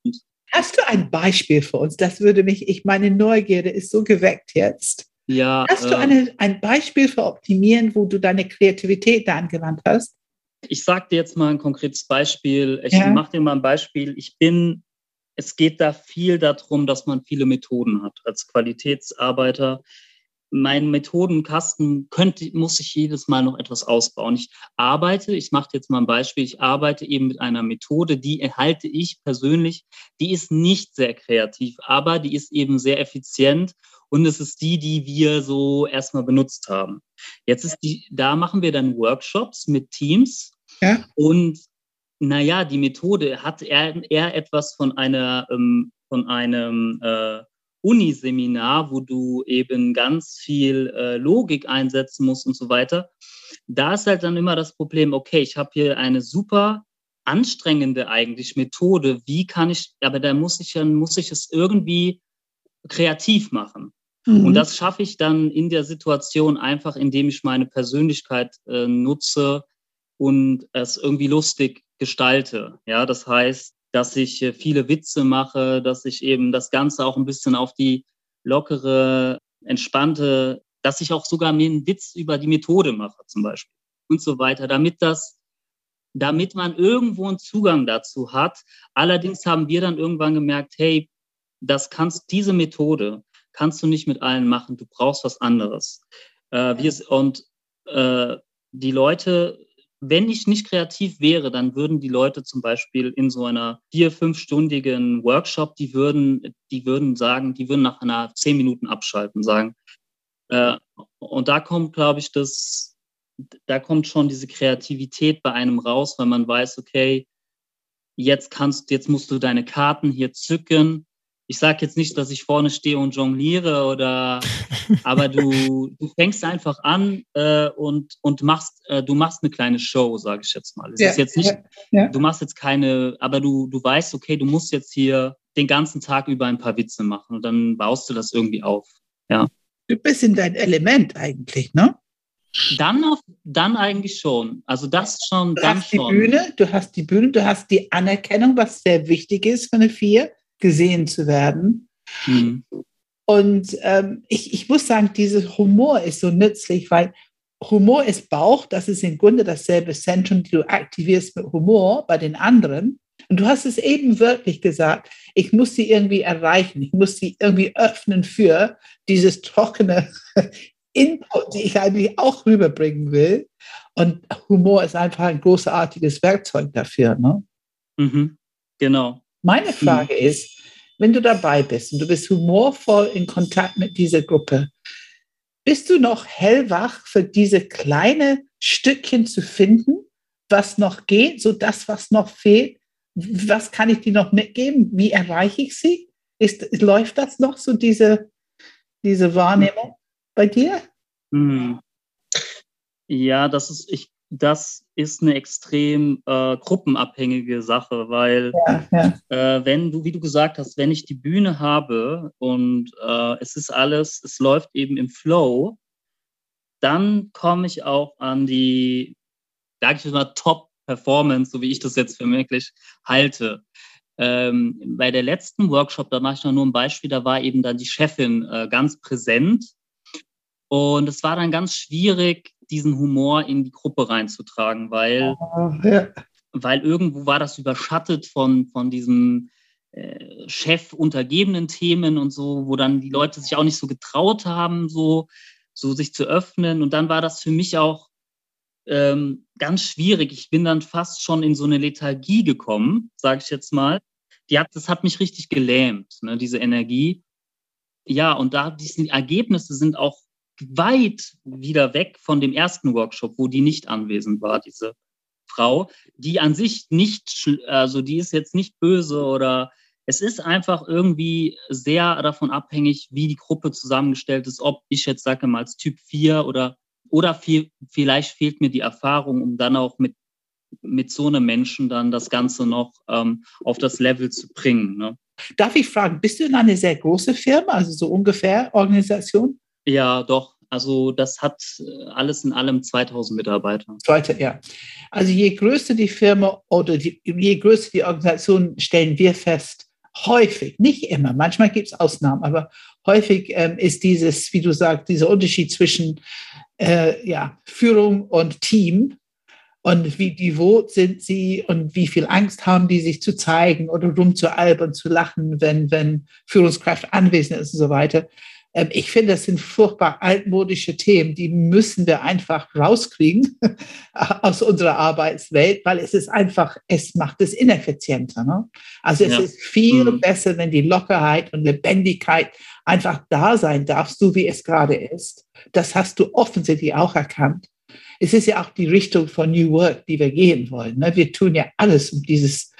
Hast du ein Beispiel für uns? Das würde mich, ich meine Neugierde ist so geweckt jetzt. Ja. Hast du äh, eine, ein Beispiel für Optimieren, wo du deine Kreativität da angewandt hast? Ich sage dir jetzt mal ein konkretes Beispiel. Ich ja. mache dir mal ein Beispiel. Ich bin, es geht da viel darum, dass man viele Methoden hat als Qualitätsarbeiter mein Methodenkasten könnte, muss ich jedes Mal noch etwas ausbauen. Ich arbeite, ich mache jetzt mal ein Beispiel, ich arbeite eben mit einer Methode, die erhalte ich persönlich, die ist nicht sehr kreativ, aber die ist eben sehr effizient und es ist die, die wir so erstmal benutzt haben. Jetzt ist die, da machen wir dann Workshops mit Teams ja. und naja, die Methode hat eher, eher etwas von einer, ähm, von einem äh, Uniseminar, wo du eben ganz viel äh, Logik einsetzen musst und so weiter. Da ist halt dann immer das Problem, okay, ich habe hier eine super anstrengende eigentlich Methode. Wie kann ich, aber da muss ich dann, muss ich es irgendwie kreativ machen. Mhm. Und das schaffe ich dann in der Situation einfach, indem ich meine Persönlichkeit äh, nutze und es irgendwie lustig gestalte. Ja, das heißt, dass ich äh, viele Witze mache, dass ich eben das Ganze auch ein bisschen auf die lockere, entspannte, dass ich auch sogar mir einen Witz über die Methode mache zum Beispiel und so weiter, damit das, damit man irgendwo einen Zugang dazu hat. Allerdings haben wir dann irgendwann gemerkt, hey, das kannst, diese Methode kannst du nicht mit allen machen. Du brauchst was anderes. Äh, wir, und äh, die Leute wenn ich nicht kreativ wäre, dann würden die Leute zum Beispiel in so einer vier, fünfstündigen Workshop, die würden, die würden sagen, die würden nach einer zehn Minuten abschalten, sagen. Äh, und da kommt, glaube ich, das, da kommt schon diese Kreativität bei einem raus, weil man weiß, okay, jetzt kannst, jetzt musst du deine Karten hier zücken ich sage jetzt nicht, dass ich vorne stehe und jongliere oder, aber du, du fängst einfach an äh, und, und machst, äh, du machst eine kleine Show, sage ich jetzt mal. Es ja, ist jetzt nicht, ja, ja. du machst jetzt keine, aber du, du weißt, okay, du musst jetzt hier den ganzen Tag über ein paar Witze machen und dann baust du das irgendwie auf. Ja. Du bist in dein Element eigentlich, ne? Dann, auf, dann eigentlich schon. Also das schon. Du dann hast die schon. Bühne, du hast die Bühne, du hast die Anerkennung, was sehr wichtig ist für eine Vier gesehen zu werden. Mhm. Und ähm, ich, ich muss sagen, dieses Humor ist so nützlich, weil Humor ist Bauch, das ist im Grunde dasselbe Zentrum, die du aktivierst mit Humor bei den anderen. Und du hast es eben wirklich gesagt, ich muss sie irgendwie erreichen, ich muss sie irgendwie öffnen für dieses trockene Input, die ich eigentlich auch rüberbringen will. Und Humor ist einfach ein großartiges Werkzeug dafür. Ne? Mhm, genau. Meine Frage mhm. ist, wenn du dabei bist und du bist humorvoll in Kontakt mit dieser Gruppe, bist du noch hellwach für diese kleine Stückchen zu finden, was noch geht, so das, was noch fehlt? Was kann ich dir noch mitgeben? Wie erreiche ich sie? Ist, läuft das noch so, diese, diese Wahrnehmung bei dir? Mhm. Ja, das ist, ich das ist eine extrem äh, gruppenabhängige Sache, weil ja, ja. Äh, wenn du, wie du gesagt hast, wenn ich die Bühne habe und äh, es ist alles, es läuft eben im Flow, dann komme ich auch an die, sag ich mal, Top-Performance, so wie ich das jetzt für möglich halte. Ähm, bei der letzten Workshop, da mache ich noch nur ein Beispiel, da war eben dann die Chefin äh, ganz präsent. Und es war dann ganz schwierig, diesen Humor in die Gruppe reinzutragen, weil, ja. weil irgendwo war das überschattet von, von diesen äh, Chef-untergebenen Themen und so, wo dann die Leute sich auch nicht so getraut haben, so, so sich zu öffnen. Und dann war das für mich auch ähm, ganz schwierig. Ich bin dann fast schon in so eine Lethargie gekommen, sage ich jetzt mal. Die hat, das hat mich richtig gelähmt, ne, diese Energie. Ja, und da diese Ergebnisse sind auch weit wieder weg von dem ersten Workshop, wo die nicht anwesend war, diese Frau, die an sich nicht, also die ist jetzt nicht böse oder es ist einfach irgendwie sehr davon abhängig, wie die Gruppe zusammengestellt ist, ob ich jetzt sage mal als Typ 4 oder, oder viel, vielleicht fehlt mir die Erfahrung, um dann auch mit, mit so einem Menschen dann das Ganze noch ähm, auf das Level zu bringen. Ne? Darf ich fragen, bist du in einer sehr großen Firma, also so ungefähr Organisation? Ja, doch. Also das hat äh, alles in allem 2000 Mitarbeiter. Zweite, ja. Also je größer die Firma oder die, je größer die Organisation, stellen wir fest, häufig, nicht immer, manchmal gibt es Ausnahmen, aber häufig ähm, ist dieses, wie du sagst, dieser Unterschied zwischen äh, ja, Führung und Team und wie devot sind sie und wie viel Angst haben die, sich zu zeigen oder rumzualbern, zu lachen, wenn, wenn Führungskraft anwesend ist und so weiter. Ähm, ich finde, das sind furchtbar altmodische Themen, die müssen wir einfach rauskriegen aus unserer Arbeitswelt, weil es ist einfach, es macht es ineffizienter. Ne? Also es ja. ist viel mhm. besser, wenn die Lockerheit und Lebendigkeit einfach da sein darf, so wie es gerade ist. Das hast du offensichtlich auch erkannt. Es ist ja auch die Richtung von New Work, die wir gehen wollen. Ne? Wir tun ja alles, um dieses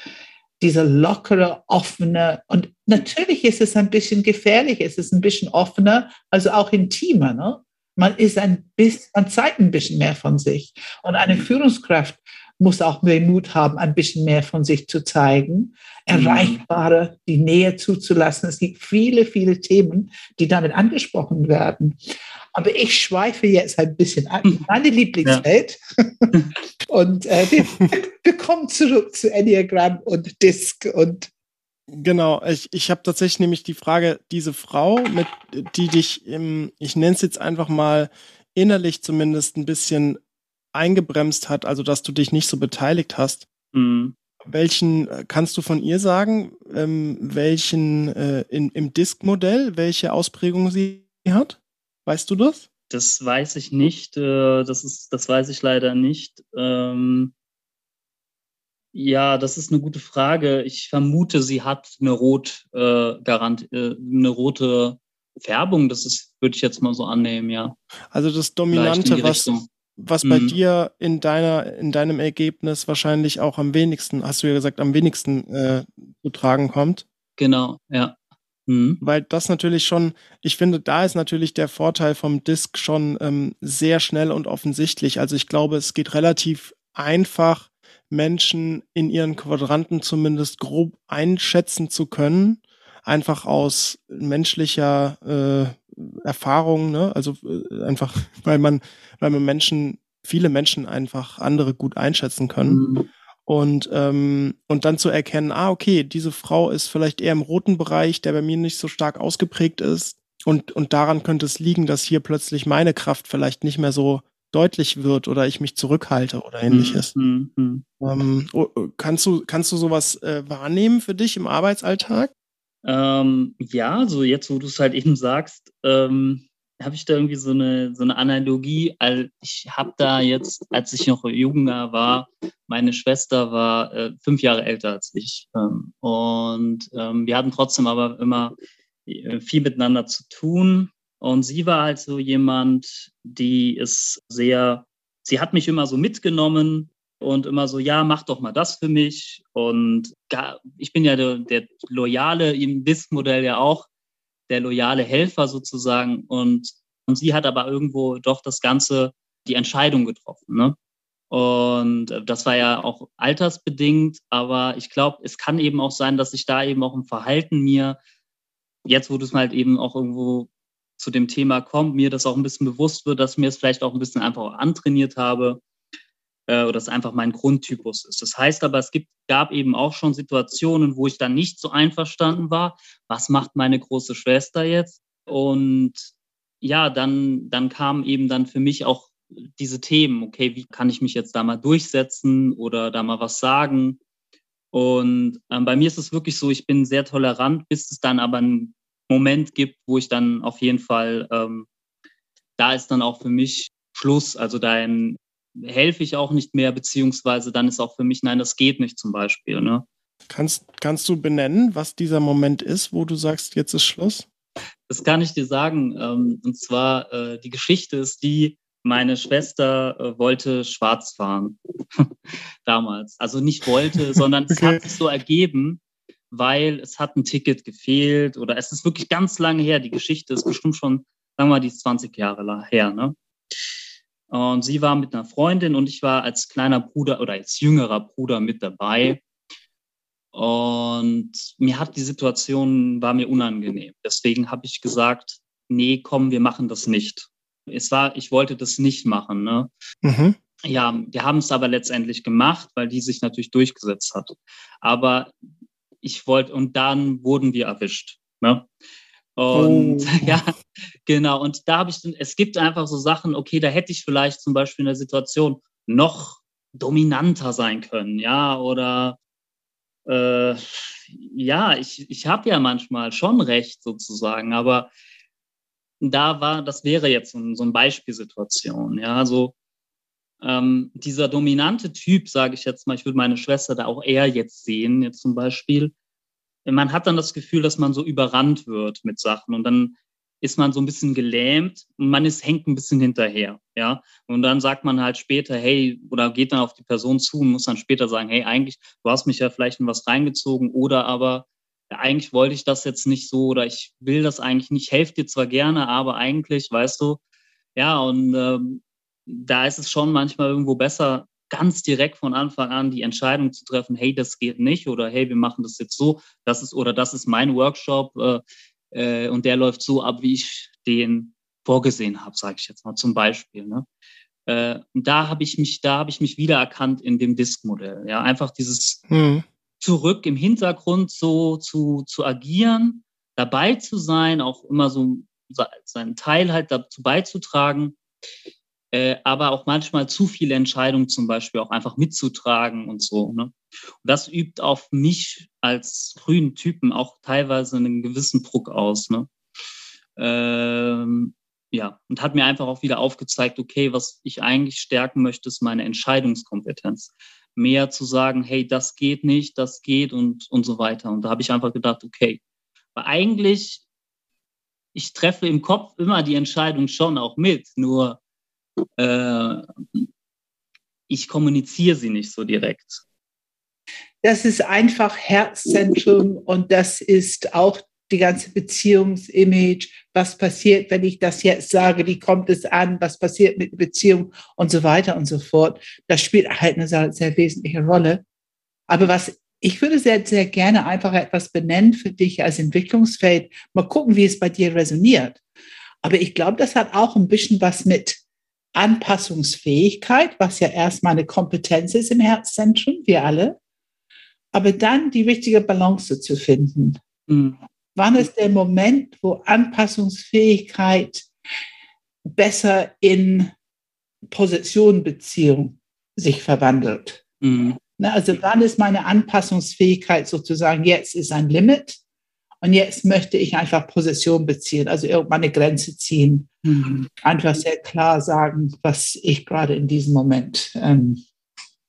diese lockere, offene und natürlich ist es ein bisschen gefährlich, es ist ein bisschen offener, also auch intimer. Ne? Man ist ein bisschen, man zeigt ein bisschen mehr von sich. Und eine Führungskraft muss auch mehr Mut haben, ein bisschen mehr von sich zu zeigen, erreichbare, die Nähe zuzulassen. Es gibt viele, viele Themen, die damit angesprochen werden. Aber ich schweife jetzt ein bisschen an. Meine Lieblingswelt. Ja. und äh, wir, wir kommen zurück zu Enneagram und Disk und Genau, ich, ich habe tatsächlich nämlich die Frage, diese Frau, mit die dich im, ich nenne es jetzt einfach mal innerlich zumindest ein bisschen eingebremst hat, also dass du dich nicht so beteiligt hast. Mhm. Welchen kannst du von ihr sagen, ähm, welchen äh, in, im Disk-Modell, welche Ausprägung sie hat? Weißt du das? Das weiß ich nicht. Äh, das ist, das weiß ich leider nicht. Ähm, ja, das ist eine gute Frage. Ich vermute, sie hat eine rot äh, garant, äh, eine rote Färbung. Das ist, würde ich jetzt mal so annehmen, ja. Also das Dominante, was, was bei mhm. dir in deiner, in deinem Ergebnis wahrscheinlich auch am wenigsten, hast du ja gesagt, am wenigsten äh, zu tragen kommt. Genau, ja. Mhm. Weil das natürlich schon, ich finde, da ist natürlich der Vorteil vom Disk schon ähm, sehr schnell und offensichtlich. Also ich glaube, es geht relativ einfach, Menschen in ihren Quadranten zumindest grob einschätzen zu können. Einfach aus menschlicher äh, Erfahrung, ne? Also äh, einfach, weil man weil man Menschen, viele Menschen einfach andere gut einschätzen können. Mhm. Und, ähm, und dann zu erkennen, ah, okay, diese Frau ist vielleicht eher im roten Bereich, der bei mir nicht so stark ausgeprägt ist. Und, und daran könnte es liegen, dass hier plötzlich meine Kraft vielleicht nicht mehr so deutlich wird oder ich mich zurückhalte oder ähnliches. Mhm. Mhm. Ähm, oh, oh, kannst du, kannst du sowas äh, wahrnehmen für dich im Arbeitsalltag? Ähm, ja, so jetzt, wo du es halt eben sagst, ähm, habe ich da irgendwie so eine, so eine Analogie. Also ich habe da jetzt, als ich noch jünger war, meine Schwester war äh, fünf Jahre älter als ich. Ähm, und ähm, wir hatten trotzdem aber immer äh, viel miteinander zu tun. Und sie war halt so jemand, die ist sehr, sie hat mich immer so mitgenommen und immer so, ja, mach doch mal das für mich. Und gar, ich bin ja der, der loyale im BIS-Modell ja auch der loyale Helfer sozusagen. Und, und sie hat aber irgendwo doch das Ganze, die Entscheidung getroffen. Ne? Und äh, das war ja auch altersbedingt, aber ich glaube, es kann eben auch sein, dass ich da eben auch im Verhalten mir, jetzt wo du es halt eben auch irgendwo zu dem Thema kommt, mir das auch ein bisschen bewusst wird, dass mir es vielleicht auch ein bisschen einfach antrainiert habe, äh, oder es einfach mein Grundtypus ist. Das heißt aber, es gibt, gab eben auch schon Situationen, wo ich dann nicht so einverstanden war. Was macht meine große Schwester jetzt? Und ja, dann, dann kamen eben dann für mich auch diese Themen, okay, wie kann ich mich jetzt da mal durchsetzen oder da mal was sagen? Und ähm, bei mir ist es wirklich so, ich bin sehr tolerant, bis es dann aber einen Moment gibt, wo ich dann auf jeden Fall, ähm, da ist dann auch für mich Schluss. Also da helfe ich auch nicht mehr, beziehungsweise dann ist auch für mich, nein, das geht nicht zum Beispiel. Ne? Kannst, kannst du benennen, was dieser Moment ist, wo du sagst, jetzt ist Schluss? Das kann ich dir sagen. Ähm, und zwar, äh, die Geschichte ist die, meine Schwester äh, wollte schwarz fahren damals. Also nicht wollte, sondern es okay. hat sich so ergeben. weil es hat ein Ticket gefehlt oder es ist wirklich ganz lange her. Die Geschichte ist bestimmt schon, sagen wir mal, die ist 20 Jahre her. Ne? Und sie war mit einer Freundin und ich war als kleiner Bruder oder als jüngerer Bruder mit dabei. Und mir hat die Situation, war mir unangenehm. Deswegen habe ich gesagt, nee, komm, wir machen das nicht. Es war, ich wollte das nicht machen. Ne? Mhm. Ja, wir haben es aber letztendlich gemacht, weil die sich natürlich durchgesetzt hat. Aber ich wollte, und dann wurden wir erwischt. Ne? Und oh. ja, genau. Und da habe ich, es gibt einfach so Sachen, okay, da hätte ich vielleicht zum Beispiel in der Situation noch dominanter sein können, ja, oder äh, ja, ich, ich habe ja manchmal schon recht sozusagen, aber da war, das wäre jetzt so, so eine Beispielsituation, ja, so ähm, dieser dominante Typ, sage ich jetzt mal, ich würde meine Schwester da auch eher jetzt sehen, jetzt zum Beispiel, man hat dann das Gefühl, dass man so überrannt wird mit Sachen und dann ist man so ein bisschen gelähmt und man ist, hängt ein bisschen hinterher, ja. Und dann sagt man halt später, hey, oder geht dann auf die Person zu und muss dann später sagen, hey, eigentlich, du hast mich ja vielleicht in was reingezogen oder aber eigentlich wollte ich das jetzt nicht so oder ich will das eigentlich nicht, helfe dir zwar gerne, aber eigentlich, weißt du, ja, und ähm, da ist es schon manchmal irgendwo besser, ganz direkt von Anfang an die Entscheidung zu treffen, hey, das geht nicht oder hey, wir machen das jetzt so, das ist oder das ist mein Workshop äh, äh, und der läuft so ab, wie ich den vorgesehen habe, sage ich jetzt mal zum Beispiel. Ne? Äh, da habe ich mich, da habe ich mich wiedererkannt in dem Disk-Modell. Ja, einfach dieses hm. zurück im Hintergrund so zu, zu agieren, dabei zu sein, auch immer so seinen Teil halt dazu beizutragen äh, aber auch manchmal zu viele Entscheidungen zum Beispiel auch einfach mitzutragen und so. Ne? Und das übt auf mich als grünen Typen auch teilweise einen gewissen Druck aus. Ne? Ähm, ja, und hat mir einfach auch wieder aufgezeigt, okay, was ich eigentlich stärken möchte, ist meine Entscheidungskompetenz. Mehr zu sagen, hey, das geht nicht, das geht und, und so weiter. Und da habe ich einfach gedacht, okay, weil eigentlich, ich treffe im Kopf immer die Entscheidung schon auch mit, nur äh, ich kommuniziere sie nicht so direkt. Das ist einfach Herzzentrum und das ist auch die ganze Beziehungsimage. Was passiert, wenn ich das jetzt sage? Wie kommt es an? Was passiert mit Beziehung und so weiter und so fort? Das spielt halt eine sehr, sehr wesentliche Rolle. Aber was ich würde sehr, sehr gerne einfach etwas benennen für dich als Entwicklungsfeld. Mal gucken, wie es bei dir resoniert. Aber ich glaube, das hat auch ein bisschen was mit Anpassungsfähigkeit, was ja erstmal eine Kompetenz ist im Herzzentrum, wir alle, aber dann die richtige Balance zu finden. Mhm. Wann ist der Moment, wo Anpassungsfähigkeit besser in Positionenbeziehung sich verwandelt? Mhm. Also wann ist meine Anpassungsfähigkeit sozusagen, jetzt ist ein Limit und jetzt möchte ich einfach Position beziehen, also irgendwann eine Grenze ziehen. Mhm. Einfach sehr klar sagen, was ich gerade in diesem Moment ähm,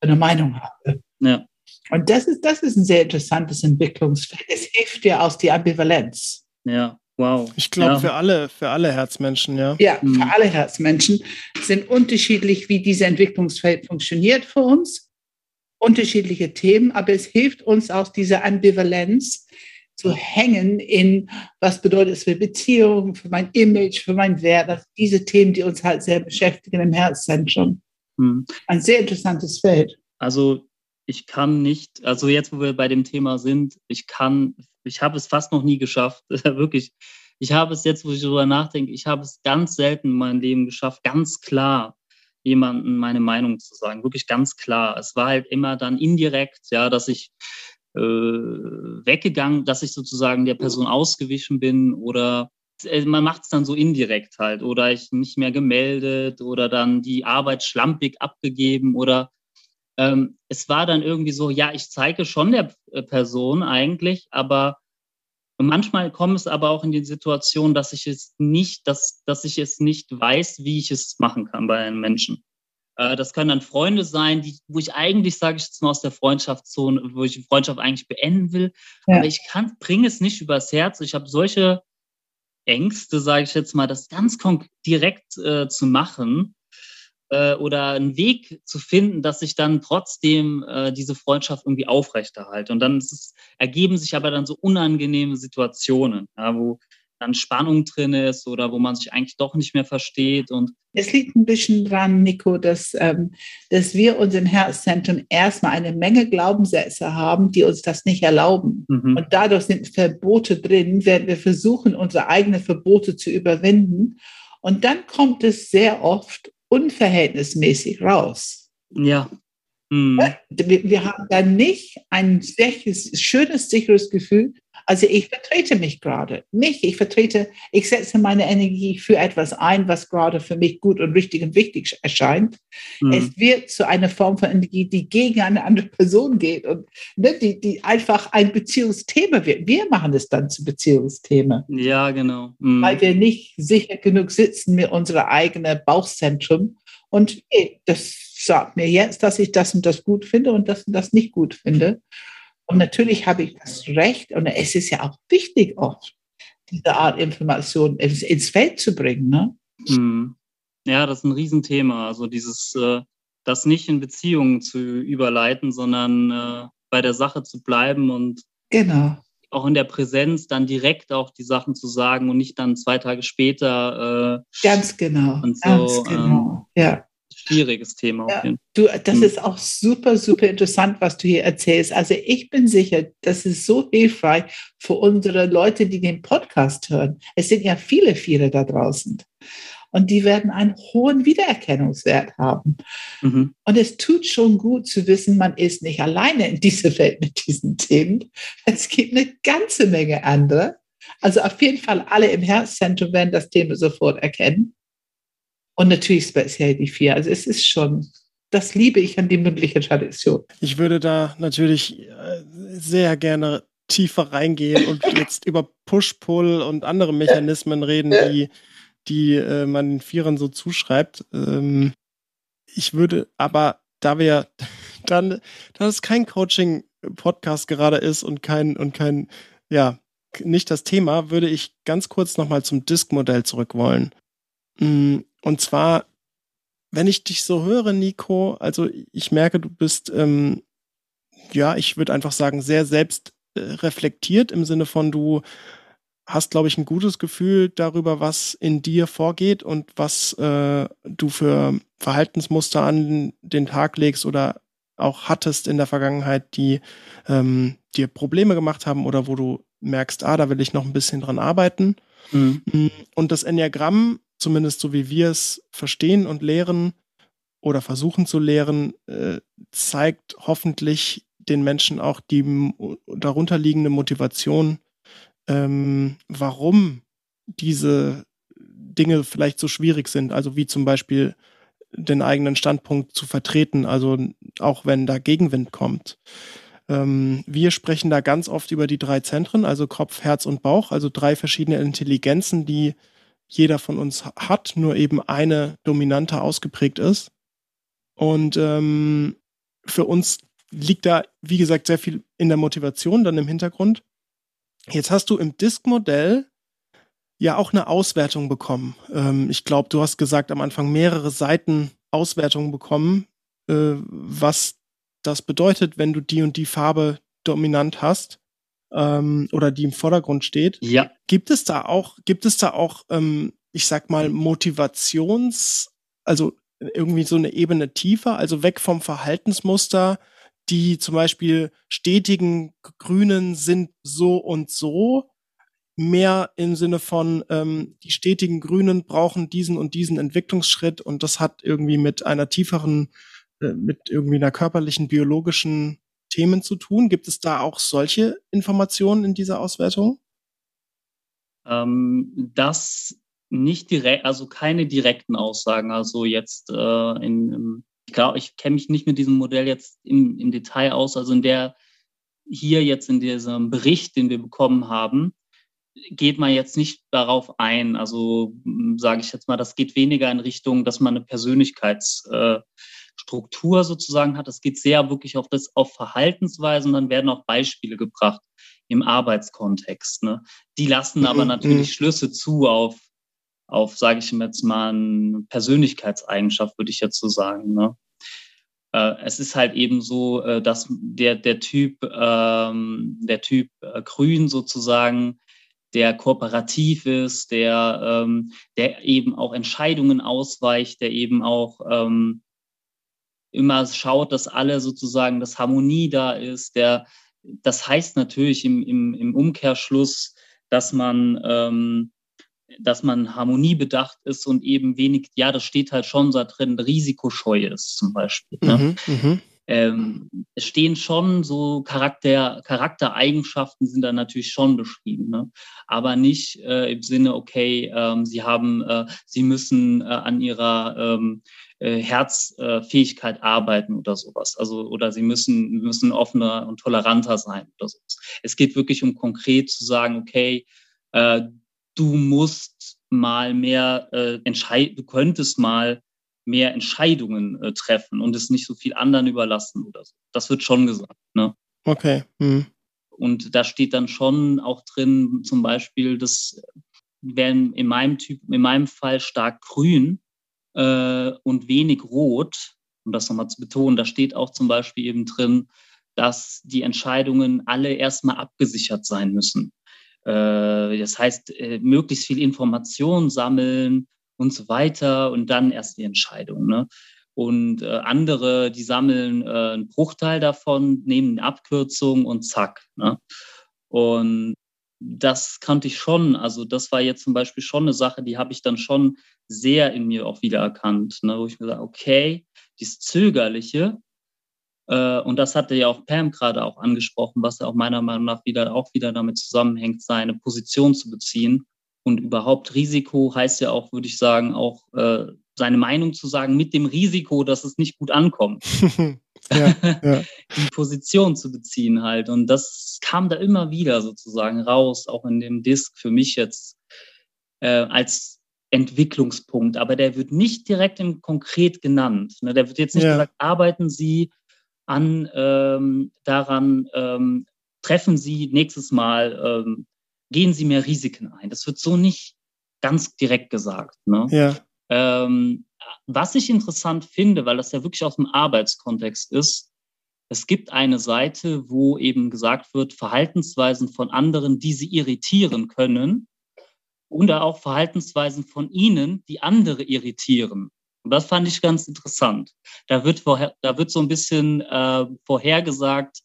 eine Meinung habe. Ja. Und das ist, das ist ein sehr interessantes Entwicklungsfeld. Es hilft dir aus die Ambivalenz. Ja, wow. Ich glaube, ja. für alle, für alle Herzmenschen, ja. Ja, mhm. für alle Herzmenschen sind unterschiedlich, wie dieses Entwicklungsfeld funktioniert für uns. Unterschiedliche Themen, aber es hilft uns aus dieser Ambivalenz zu hängen in, was bedeutet es für Beziehungen, für mein Image, für mein Wert. Das diese Themen, die uns halt sehr beschäftigen im Herzzentrum. Hm. Ein sehr interessantes Feld. Also ich kann nicht, also jetzt, wo wir bei dem Thema sind, ich kann, ich habe es fast noch nie geschafft, wirklich. Ich habe es jetzt, wo ich darüber nachdenke, ich habe es ganz selten in meinem Leben geschafft, ganz klar jemandem meine Meinung zu sagen, wirklich ganz klar. Es war halt immer dann indirekt, ja, dass ich äh, weggegangen, dass ich sozusagen der Person ausgewichen bin oder äh, man macht es dann so indirekt halt oder ich nicht mehr gemeldet oder dann die Arbeit schlampig abgegeben oder ähm, es war dann irgendwie so, ja, ich zeige schon der äh, Person eigentlich, aber manchmal kommt es aber auch in die Situation, dass ich es nicht, dass, dass ich es nicht weiß, wie ich es machen kann bei einem Menschen. Äh, das können dann Freunde sein, die, wo ich eigentlich, sage ich jetzt mal aus der Freundschaftszone, wo ich die Freundschaft eigentlich beenden will. Ja. Aber ich kann, bringe es nicht übers Herz. Ich habe solche Ängste, sage ich jetzt mal, das ganz direkt äh, zu machen. äh, oder einen Weg zu finden, dass ich dann trotzdem äh, diese Freundschaft irgendwie aufrechterhalte. Und dann es, ergeben sich aber dann so unangenehme Situationen, ja, wo dann Spannung drin ist oder wo man sich eigentlich doch nicht mehr versteht. Und es liegt ein bisschen dran, Nico, dass, ähm, dass wir uns im Herzzentrum erstmal eine Menge Glaubenssätze haben, die uns das nicht erlauben. Mhm. Und dadurch sind Verbote drin, werden wir versuchen, unsere eigenen Verbote zu überwinden. Und dann kommt es sehr oft unverhältnismäßig raus. Ja. Mhm. Wir, wir, haben dann nicht ein sehr schönes, sicheres Gefühl, also ich vertrete mich gerade. Mich, ich vertrete, ich setze meine Energie für etwas ein, was gerade für mich gut und richtig und wichtig erscheint. Mhm. Es wird zu einer Form von Energie, die gegen eine andere Person geht und ne, die, die einfach ein Beziehungsthema wird. Wir machen es dann zu Beziehungsthema. Ja, genau. Mhm. Weil wir nicht sicher genug sitzen mit unserem eigenen Bauchzentrum. Und hey, das sagt mir jetzt, dass ich das und das gut finde und das und das nicht gut finde. Und natürlich habe ich das Recht, und es ist ja auch wichtig, oft diese Art Information ins, ins Feld zu bringen. Ne? Hm. Ja, das ist ein Riesenthema. Also dieses, äh, das nicht in Beziehungen zu überleiten, sondern äh, bei der Sache zu bleiben und genau. auch in der Präsenz dann direkt auch die Sachen zu sagen und nicht dann zwei Tage später. Äh, ganz genau. Und so, ganz genau. Ähm, ja schwieriges Thema. Ja, du, das hm. ist auch super, super interessant, was du hier erzählst. Also ich bin sicher, das ist so hilfreich für unsere Leute, die den Podcast hören. Es sind ja viele, viele da draußen. Und die werden einen hohen Wiedererkennungswert haben. Mhm. Und es tut schon gut zu wissen, man ist nicht alleine in dieser Welt mit diesen Themen. Es gibt eine ganze Menge andere. Also auf jeden Fall alle im Herzzentrum werden das Thema sofort erkennen. Und natürlich speziell die vier. Also es ist schon, das liebe ich an die mündliche Tradition. Ich würde da natürlich äh, sehr gerne tiefer reingehen und jetzt über Push-Pull und andere Mechanismen reden, die, die äh, man den Vierern so zuschreibt. Ähm, ich würde aber, da wir dann, da es kein Coaching-Podcast gerade ist und kein, und kein, ja, nicht das Thema, würde ich ganz kurz nochmal zum Disk-Modell zurück wollen. Mm, und zwar, wenn ich dich so höre, Nico, also ich merke, du bist, ähm, ja, ich würde einfach sagen, sehr selbst äh, reflektiert im Sinne von, du hast, glaube ich, ein gutes Gefühl darüber, was in dir vorgeht und was äh, du für Verhaltensmuster an den Tag legst oder auch hattest in der Vergangenheit, die ähm, dir Probleme gemacht haben oder wo du merkst, ah, da will ich noch ein bisschen dran arbeiten. Mhm. Und das Enneagramm zumindest so wie wir es verstehen und lehren oder versuchen zu lehren, äh, zeigt hoffentlich den Menschen auch die darunterliegende Motivation, ähm, warum diese Dinge vielleicht so schwierig sind. Also wie zum Beispiel den eigenen Standpunkt zu vertreten, also auch wenn da Gegenwind kommt. Ähm, wir sprechen da ganz oft über die drei Zentren, also Kopf, Herz und Bauch, also drei verschiedene Intelligenzen, die jeder von uns hat, nur eben eine dominante ausgeprägt ist. Und ähm, für uns liegt da, wie gesagt, sehr viel in der Motivation dann im Hintergrund. Jetzt hast du im Disk-Modell ja auch eine Auswertung bekommen. Ähm, ich glaube, du hast gesagt am Anfang mehrere Seiten Auswertung bekommen, äh, was das bedeutet, wenn du die und die Farbe dominant hast ähm, oder die im Vordergrund steht. Ja. Gibt es da auch, gibt es da auch, ähm, ich sag mal, Motivations, also irgendwie so eine Ebene tiefer, also weg vom Verhaltensmuster, die zum Beispiel stetigen Grünen sind so und so, mehr im Sinne von, ähm, die stetigen Grünen brauchen diesen und diesen Entwicklungsschritt und das hat irgendwie mit einer tieferen, äh, mit irgendwie einer körperlichen, biologischen Themen zu tun? Gibt es da auch solche Informationen in dieser Auswertung? Ähm, das nicht direkt, also keine direkten Aussagen. Also jetzt äh, in, ich glaube, ich kenne mich nicht mit diesem Modell jetzt im, im Detail aus. Also in der hier jetzt in diesem Bericht, den wir bekommen haben, geht man jetzt nicht darauf ein. Also sage ich jetzt mal, das geht weniger in Richtung, dass man eine Persönlichkeits äh, Struktur sozusagen hat. Es geht sehr wirklich auf das, auf Verhaltensweisen, dann werden auch Beispiele gebracht im Arbeitskontext. Ne? Die lassen aber mhm. natürlich mhm. Schlüsse zu auf auf, sage ich jetzt mal, eine Persönlichkeitseigenschaft, würde ich jetzt so sagen. Ne? Äh, es ist halt eben so, äh, dass der, der Typ, ähm, der Typ äh, Grün sozusagen, der kooperativ ist, der, ähm, der eben auch Entscheidungen ausweicht, der eben auch ähm, immer schaut, dass alle sozusagen, dass Harmonie da ist, der, das heißt natürlich im, im, im Umkehrschluss, dass man, ähm, dass man harmoniebedacht ist und eben wenig, ja, das steht halt schon da drin, risikoscheu ist zum Beispiel. Ne? Mhm, mhm. ähm, es stehen schon so Charakter, Charaktereigenschaften sind da natürlich schon beschrieben, ne? aber nicht äh, im Sinne, okay, ähm, sie haben, äh, sie müssen äh, an ihrer ähm, äh, Herzfähigkeit arbeiten oder sowas. Also, oder sie müssen, müssen offener und toleranter sein oder sowas. Es geht wirklich um konkret zu sagen, okay, äh, du musst mal mehr äh, entscheiden, du könntest mal mehr Entscheidungen äh, treffen und es nicht so viel anderen überlassen oder so. Das wird schon gesagt. Ne? Okay. Hm. Und da steht dann schon auch drin, zum Beispiel, das werden in meinem Typ, in meinem Fall stark grün äh, und wenig rot. Um das nochmal zu betonen, da steht auch zum Beispiel eben drin, dass die Entscheidungen alle erstmal abgesichert sein müssen. Äh, das heißt, äh, möglichst viel Information sammeln und so weiter und dann erst die Entscheidung. Ne? Und äh, andere, die sammeln äh, einen Bruchteil davon, nehmen eine Abkürzung und zack. Ne? Und das kannte ich schon. Also das war jetzt zum Beispiel schon eine Sache, die habe ich dann schon sehr in mir auch wiedererkannt, ne? wo ich mir sage, okay, dieses Zögerliche, äh, und das hatte ja auch Pam gerade auch angesprochen, was ja auch meiner Meinung nach wieder auch wieder damit zusammenhängt, seine Position zu beziehen. Und überhaupt Risiko heißt ja auch, würde ich sagen, auch äh, seine Meinung zu sagen mit dem Risiko, dass es nicht gut ankommt. ja, ja. Die Position zu beziehen halt. Und das kam da immer wieder sozusagen raus, auch in dem Disk für mich jetzt äh, als Entwicklungspunkt. Aber der wird nicht direkt im Konkret genannt. Ne? Der wird jetzt nicht ja. gesagt, arbeiten Sie an ähm, daran, ähm, treffen Sie nächstes Mal, ähm, gehen Sie mehr Risiken ein. Das wird so nicht ganz direkt gesagt. Ne? Ja. Ähm, was ich interessant finde, weil das ja wirklich aus dem Arbeitskontext ist, es gibt eine Seite, wo eben gesagt wird, Verhaltensweisen von anderen, die sie irritieren können, oder auch Verhaltensweisen von ihnen, die andere irritieren. Und das fand ich ganz interessant. Da wird, vorher, da wird so ein bisschen äh, vorhergesagt,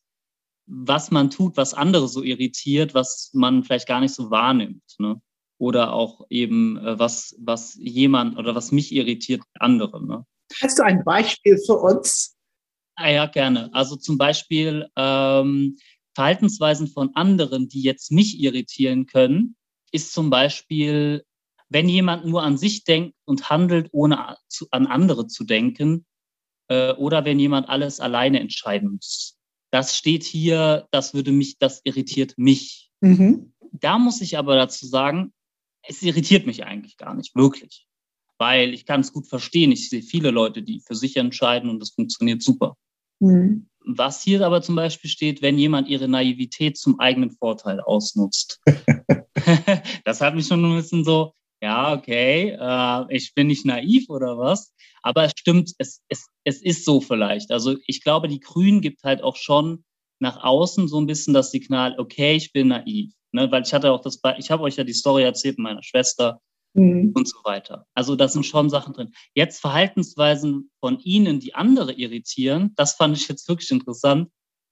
was man tut, was andere so irritiert, was man vielleicht gar nicht so wahrnimmt. Ne? Oder auch eben, äh, was, was jemand oder was mich irritiert, andere. Ne? Hast du ein Beispiel für uns? Ah, ja, gerne. Also zum Beispiel ähm, Verhaltensweisen von anderen, die jetzt mich irritieren können, ist zum Beispiel, wenn jemand nur an sich denkt und handelt, ohne zu, an andere zu denken, äh, oder wenn jemand alles alleine entscheiden muss. Das steht hier, das würde mich, das irritiert mich. Mhm. Da muss ich aber dazu sagen, es irritiert mich eigentlich gar nicht, wirklich. Weil ich kann es gut verstehen. Ich sehe viele Leute, die für sich entscheiden und das funktioniert super. Mhm. Was hier aber zum Beispiel steht, wenn jemand ihre Naivität zum eigenen Vorteil ausnutzt. das hat mich schon ein bisschen so, ja, okay, äh, ich bin nicht naiv oder was. Aber es stimmt, es, es, es ist so vielleicht. Also ich glaube, die Grünen gibt halt auch schon nach außen so ein bisschen das Signal, okay, ich bin naiv. Ne? Weil ich hatte auch das, ich habe euch ja die Story erzählt mit meiner Schwester mhm. und so weiter. Also da sind schon Sachen drin. Jetzt Verhaltensweisen von Ihnen, die andere irritieren, das fand ich jetzt wirklich interessant.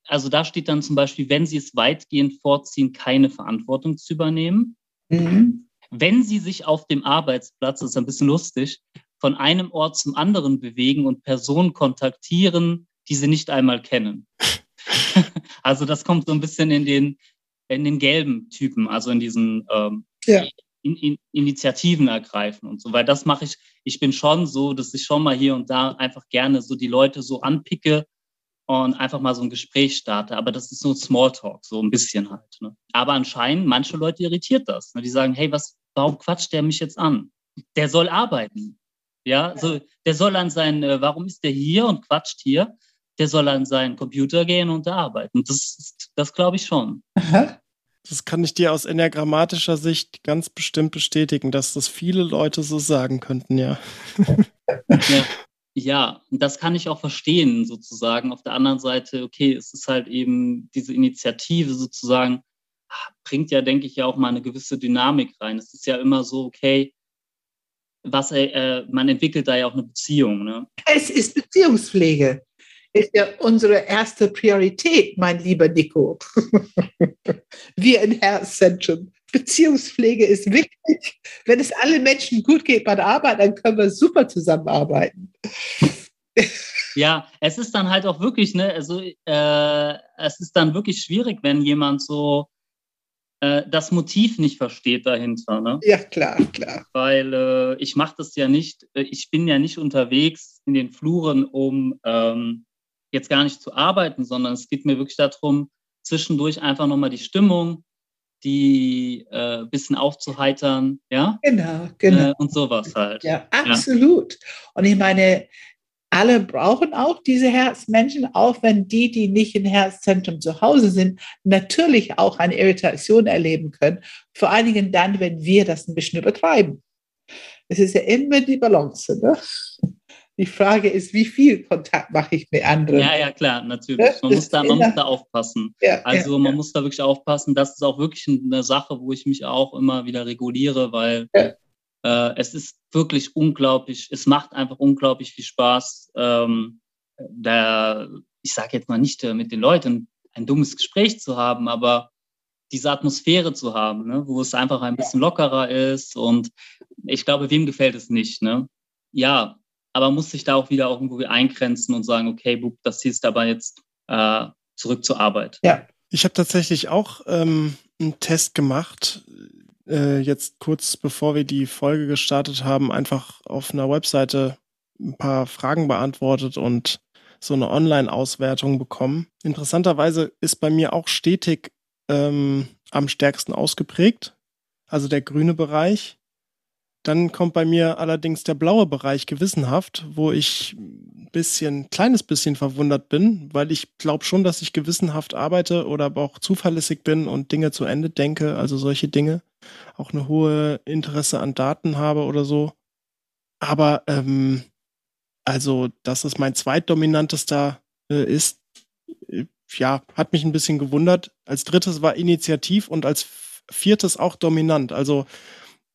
Also da steht dann zum Beispiel, wenn Sie es weitgehend vorziehen, keine Verantwortung zu übernehmen. Mhm. Wenn Sie sich auf dem Arbeitsplatz, das ist ein bisschen lustig, von einem Ort zum anderen bewegen und Personen kontaktieren, die sie nicht einmal kennen. also das kommt so ein bisschen in den, in den gelben Typen, also in diesen ähm, ja. in, in Initiativen ergreifen und so, weil das mache ich, ich bin schon so, dass ich schon mal hier und da einfach gerne so die Leute so anpicke und einfach mal so ein Gespräch starte. Aber das ist so Smalltalk, so ein bisschen halt. Ne? Aber anscheinend, manche Leute irritiert das. Ne? Die sagen, hey, was, warum quatscht der mich jetzt an? Der soll arbeiten. Ja, so, der soll an sein, äh, warum ist der hier und quatscht hier? Der soll an seinen Computer gehen und da arbeiten. Das, das glaube ich schon. Das kann ich dir aus enneagrammatischer Sicht ganz bestimmt bestätigen, dass das viele Leute so sagen könnten, ja. ja. Ja, das kann ich auch verstehen, sozusagen. Auf der anderen Seite, okay, es ist halt eben diese Initiative sozusagen, ah, bringt ja, denke ich, ja auch mal eine gewisse Dynamik rein. Es ist ja immer so, okay, was äh, man entwickelt da ja auch eine Beziehung. Ne? Es ist Beziehungspflege. Ist ja unsere erste Priorität, mein lieber Nico. Wir in Herzzentrum. Beziehungspflege ist wichtig. Wenn es alle Menschen gut geht bei der Arbeit, dann können wir super zusammenarbeiten. Ja, es ist dann halt auch wirklich, ne, also äh, es ist dann wirklich schwierig, wenn jemand so äh, das Motiv nicht versteht dahinter. Ne? Ja, klar, klar. Weil äh, ich mache das ja nicht, äh, ich bin ja nicht unterwegs in den Fluren, um ähm, jetzt gar nicht zu arbeiten, sondern es geht mir wirklich darum, zwischendurch einfach nochmal die Stimmung, die äh, bisschen aufzuheitern, ja? Genau, genau. Äh, und sowas halt. Ja, absolut. Ja. Und ich meine, alle brauchen auch diese Herzmenschen, auch wenn die, die nicht im Herzzentrum zu Hause sind, natürlich auch eine Irritation erleben können. Vor allen Dingen dann, wenn wir das ein bisschen übertreiben. Es ist ja immer die Balance. Ne? Die Frage ist, wie viel Kontakt mache ich mit anderen? Ja, ja, klar, natürlich. Man, muss da, man muss da aufpassen. Ja, also ja, man ja. muss da wirklich aufpassen. Das ist auch wirklich eine Sache, wo ich mich auch immer wieder reguliere, weil äh, es ist wirklich unglaublich, es macht einfach unglaublich viel Spaß, ähm, da, ich sage jetzt mal nicht äh, mit den Leuten ein dummes Gespräch zu haben, aber diese Atmosphäre zu haben, ne, wo es einfach ein bisschen lockerer ist und ich glaube, wem gefällt es nicht, ne? Ja, aber muss sich da auch wieder irgendwo eingrenzen und sagen, okay, Bub, das ist aber jetzt äh, zurück zur Arbeit. Ja. Ich habe tatsächlich auch ähm, einen Test gemacht äh, jetzt kurz bevor wir die Folge gestartet haben, einfach auf einer Webseite ein paar Fragen beantwortet und so eine Online-Auswertung bekommen. Interessanterweise ist bei mir auch stetig ähm, am stärksten ausgeprägt, also der grüne Bereich. Dann kommt bei mir allerdings der blaue Bereich gewissenhaft, wo ich ein bisschen, kleines bisschen verwundert bin, weil ich glaube schon, dass ich gewissenhaft arbeite oder aber auch zuverlässig bin und Dinge zu Ende denke, also solche Dinge. Auch eine hohe Interesse an Daten habe oder so. Aber ähm, also, dass es mein zweitdominantester äh, ist, äh, ja, hat mich ein bisschen gewundert. Als drittes war Initiativ und als viertes auch dominant. Also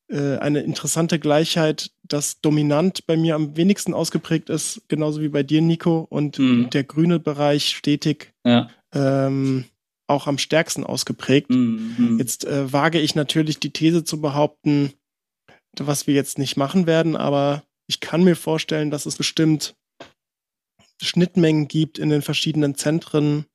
äh, eine interessante Gleichheit, dass dominant bei mir am wenigsten ausgeprägt ist, genauso wie bei dir, Nico, und mhm. der grüne Bereich stetig ja. ähm, auch am stärksten ausgeprägt. Mhm. Jetzt äh, wage ich natürlich die These zu behaupten, was wir jetzt nicht machen werden, aber ich kann mir vorstellen, dass es bestimmt Schnittmengen gibt in den verschiedenen Zentren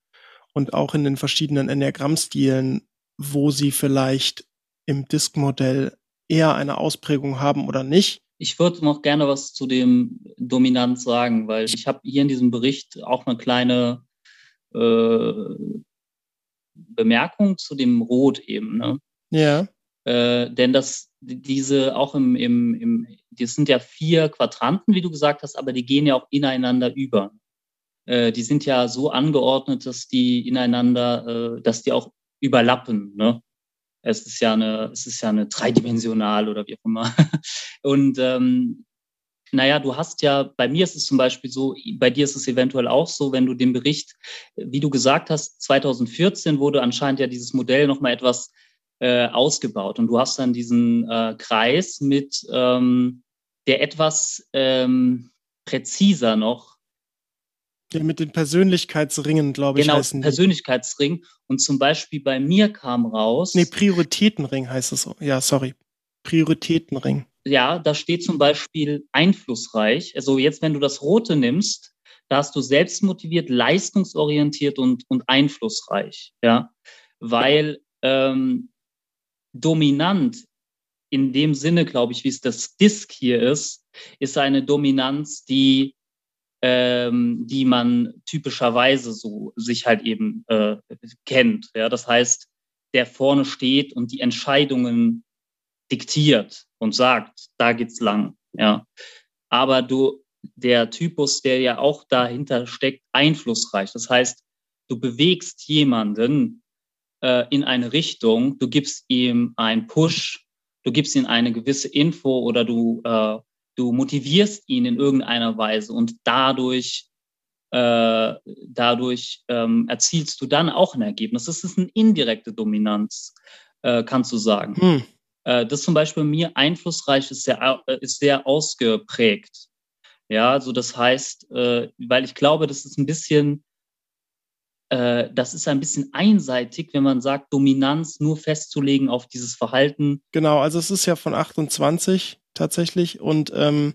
und auch in den verschiedenen Enneagrammstilen, wo sie vielleicht im Disk-Modell eher eine Ausprägung haben oder nicht. Ich würde noch gerne was zu dem Dominanz sagen, weil ich habe hier in diesem Bericht auch eine kleine äh, Bemerkung zu dem Rot eben. Ne? Ja. Äh, denn das, diese auch im, im, im, das sind ja vier Quadranten, wie du gesagt hast, aber die gehen ja auch ineinander über. Äh, die sind ja so angeordnet, dass die ineinander, äh, dass die auch überlappen. Ne? Es ist ja eine, es ist ja eine dreidimensional oder wie auch immer. Und ähm, naja, du hast ja, bei mir ist es zum Beispiel so, bei dir ist es eventuell auch so, wenn du den Bericht, wie du gesagt hast, 2014 wurde anscheinend ja dieses Modell nochmal etwas äh, ausgebaut und du hast dann diesen äh, Kreis mit ähm, der etwas ähm, präziser noch ja, mit den Persönlichkeitsringen, glaube ich, genau. Persönlichkeitsring. Und zum Beispiel bei mir kam raus. Nee, Prioritätenring heißt es. Ja, sorry. Prioritätenring. Ja, da steht zum Beispiel einflussreich. Also jetzt, wenn du das Rote nimmst, da hast du selbstmotiviert, leistungsorientiert und, und einflussreich. Ja, weil ähm, dominant in dem Sinne, glaube ich, wie es das Disk hier ist, ist eine Dominanz, die ähm, die man typischerweise so sich halt eben äh, kennt. Ja, das heißt, der vorne steht und die Entscheidungen diktiert und sagt, da geht's lang. Ja, aber du, der Typus, der ja auch dahinter steckt, einflussreich. Das heißt, du bewegst jemanden äh, in eine Richtung, du gibst ihm einen Push, du gibst ihm eine gewisse Info oder du, äh, du motivierst ihn in irgendeiner Weise und dadurch, äh, dadurch ähm, erzielst du dann auch ein Ergebnis. Das ist eine indirekte Dominanz, äh, kannst du sagen. Hm. Äh, das zum Beispiel mir einflussreich ist sehr, äh, ist sehr ausgeprägt. Ja, also das heißt, äh, weil ich glaube, das ist ein bisschen das ist ein bisschen einseitig, wenn man sagt, Dominanz nur festzulegen auf dieses Verhalten. Genau, also es ist ja von 28 tatsächlich und ähm,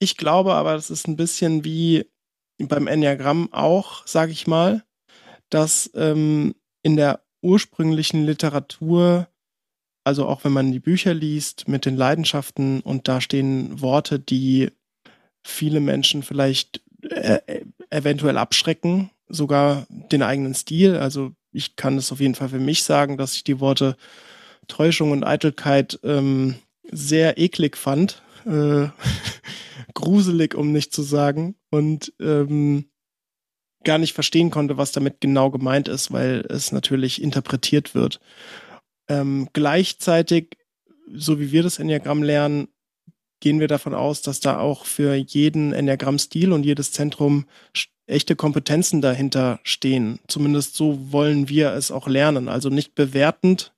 ich glaube aber, das ist ein bisschen wie beim Enneagramm auch, sage ich mal, dass ähm, in der ursprünglichen Literatur, also auch wenn man die Bücher liest mit den Leidenschaften und da stehen Worte, die viele Menschen vielleicht äh, äh eventuell abschrecken, sogar den eigenen Stil. Also ich kann es auf jeden Fall für mich sagen, dass ich die Worte Täuschung und Eitelkeit ähm, sehr eklig fand. Äh, gruselig, um nicht zu sagen. Und ähm, gar nicht verstehen konnte, was damit genau gemeint ist, weil es natürlich interpretiert wird. Ähm, gleichzeitig, so wie wir das Enneagramm lernen, gehen wir davon aus, dass da auch für jeden Enneagramm-Stil und jedes Zentrum echte Kompetenzen dahinter stehen. Zumindest so wollen wir es auch lernen. Also nicht bewertend,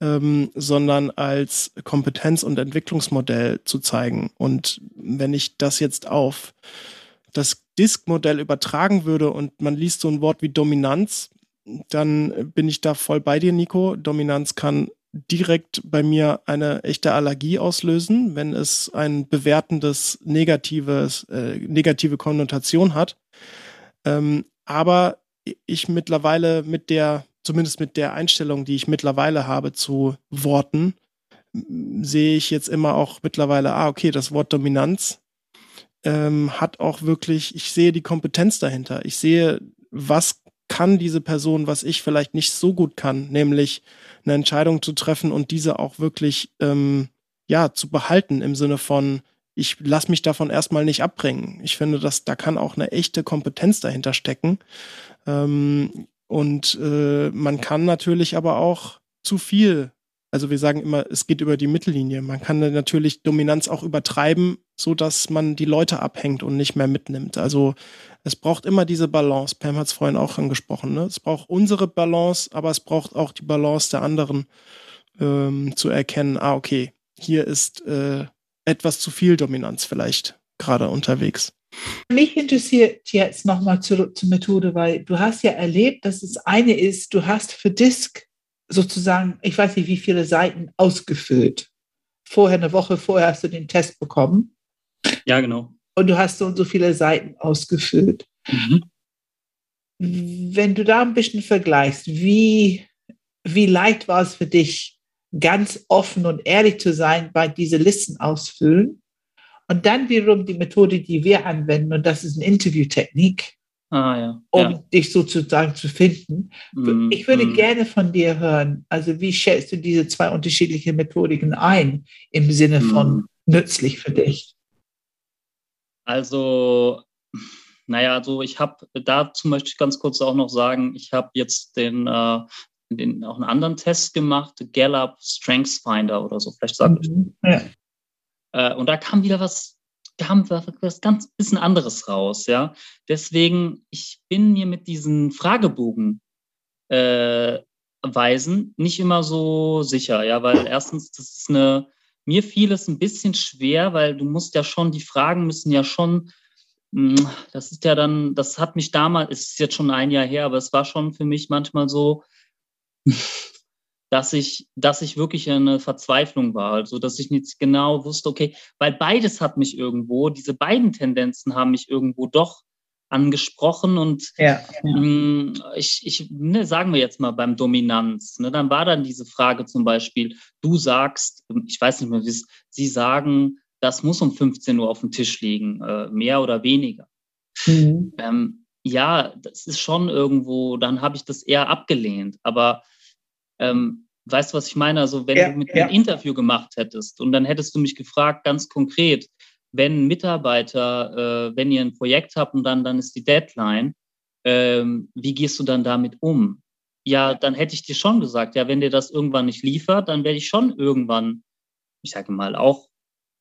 ähm, sondern als Kompetenz- und Entwicklungsmodell zu zeigen. Und wenn ich das jetzt auf das Disk-Modell übertragen würde und man liest so ein Wort wie Dominanz, dann bin ich da voll bei dir, Nico. Dominanz kann direkt bei mir eine echte Allergie auslösen, wenn es ein bewertendes, negatives, äh, negative Konnotation hat. Ähm, aber ich mittlerweile mit der, zumindest mit der Einstellung, die ich mittlerweile habe zu Worten, sehe ich jetzt immer auch mittlerweile, ah, okay, das Wort Dominanz ähm, hat auch wirklich, ich sehe die Kompetenz dahinter. Ich sehe, was kann diese Person, was ich vielleicht nicht so gut kann, nämlich eine Entscheidung zu treffen und diese auch wirklich ähm, ja zu behalten im Sinne von ich lasse mich davon erstmal nicht abbringen. Ich finde, dass da kann auch eine echte Kompetenz dahinter stecken. Ähm, und äh, man kann natürlich aber auch zu viel, also wir sagen immer, es geht über die Mittellinie. Man kann natürlich Dominanz auch übertreiben, so dass man die Leute abhängt und nicht mehr mitnimmt. Also es braucht immer diese Balance. Pam hat es vorhin auch angesprochen. Ne? Es braucht unsere Balance, aber es braucht auch die Balance der anderen ähm, zu erkennen. Ah, okay, hier ist äh, etwas zu viel Dominanz vielleicht gerade unterwegs. Mich interessiert jetzt nochmal zurück zur Methode, weil du hast ja erlebt, dass es eine ist, du hast für Disk sozusagen, ich weiß nicht wie viele Seiten ausgefüllt. Vorher, eine Woche vorher hast du den Test bekommen. Ja, genau. Und du hast so und so viele Seiten ausgefüllt. Mhm. Wenn du da ein bisschen vergleichst, wie, wie leicht war es für dich, ganz offen und ehrlich zu sein bei diese Listen ausfüllen. Und dann wiederum die Methode, die wir anwenden, und das ist eine Interviewtechnik, ah, ja. um ja. dich sozusagen zu finden. Mm, ich würde mm. gerne von dir hören, also wie schätzt du diese zwei unterschiedlichen Methodiken ein im Sinne von mm. nützlich für dich? Also, naja, also ich habe dazu möchte ich ganz kurz auch noch sagen, ich habe jetzt den äh, den, auch einen anderen Test gemacht, Gallup Strengths Finder oder so, vielleicht sagt mhm. ja. äh, Und da kam wieder was, kam was ganz bisschen anderes raus, ja. Deswegen, ich bin mir mit diesen Fragebogen äh, Weisen nicht immer so sicher, ja, weil erstens, das ist eine, mir fiel es ein bisschen schwer, weil du musst ja schon, die Fragen müssen ja schon, hm, das ist ja dann, das hat mich damals, ist jetzt schon ein Jahr her, aber es war schon für mich manchmal so, dass ich, dass ich wirklich eine Verzweiflung war. Also, dass ich nicht genau wusste, okay, weil beides hat mich irgendwo, diese beiden Tendenzen haben mich irgendwo doch angesprochen und ja, ja. Hm, ich, ich ne, sagen wir jetzt mal beim Dominanz, ne, dann war dann diese Frage zum Beispiel, du sagst, ich weiß nicht mehr, wie sie sagen, das muss um 15 Uhr auf dem Tisch liegen, äh, mehr oder weniger. Mhm. Ähm, ja, das ist schon irgendwo, dann habe ich das eher abgelehnt, aber ähm, weißt du, was ich meine? Also wenn ja, du mit ja. mir ein Interview gemacht hättest und dann hättest du mich gefragt, ganz konkret, wenn Mitarbeiter, äh, wenn ihr ein Projekt habt und dann, dann ist die Deadline, ähm, wie gehst du dann damit um? ja, dann hätte ich dir schon gesagt, ja, wenn dir das irgendwann nicht liefert, dann werde ich schon irgendwann, ich sage mal, auch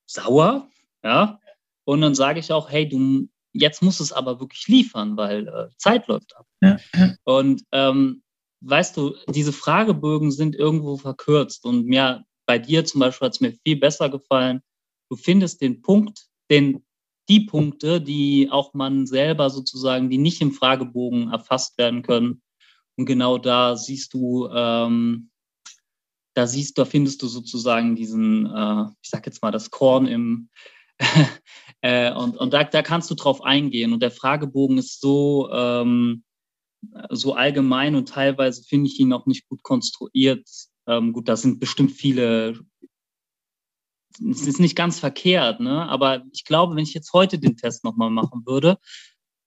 sauer, ja. Und dann sage ich auch, hey, du, jetzt musst es aber wirklich liefern, weil äh, Zeit läuft ab. Ja. Und ähm, weißt du, diese Fragebögen sind irgendwo verkürzt und mir bei dir zum Beispiel hat es mir viel besser gefallen. Du findest den Punkt, den, die Punkte, die auch man selber sozusagen, die nicht im Fragebogen erfasst werden können. Und genau da siehst du, ähm, da siehst, da findest du sozusagen diesen, äh, ich sag jetzt mal, das Korn im, äh, und, und da, da kannst du drauf eingehen. Und der Fragebogen ist so, ähm, so allgemein und teilweise finde ich ihn auch nicht gut konstruiert. Ähm, gut, da sind bestimmt viele, es ist nicht ganz verkehrt, ne? aber ich glaube, wenn ich jetzt heute den Test nochmal machen würde,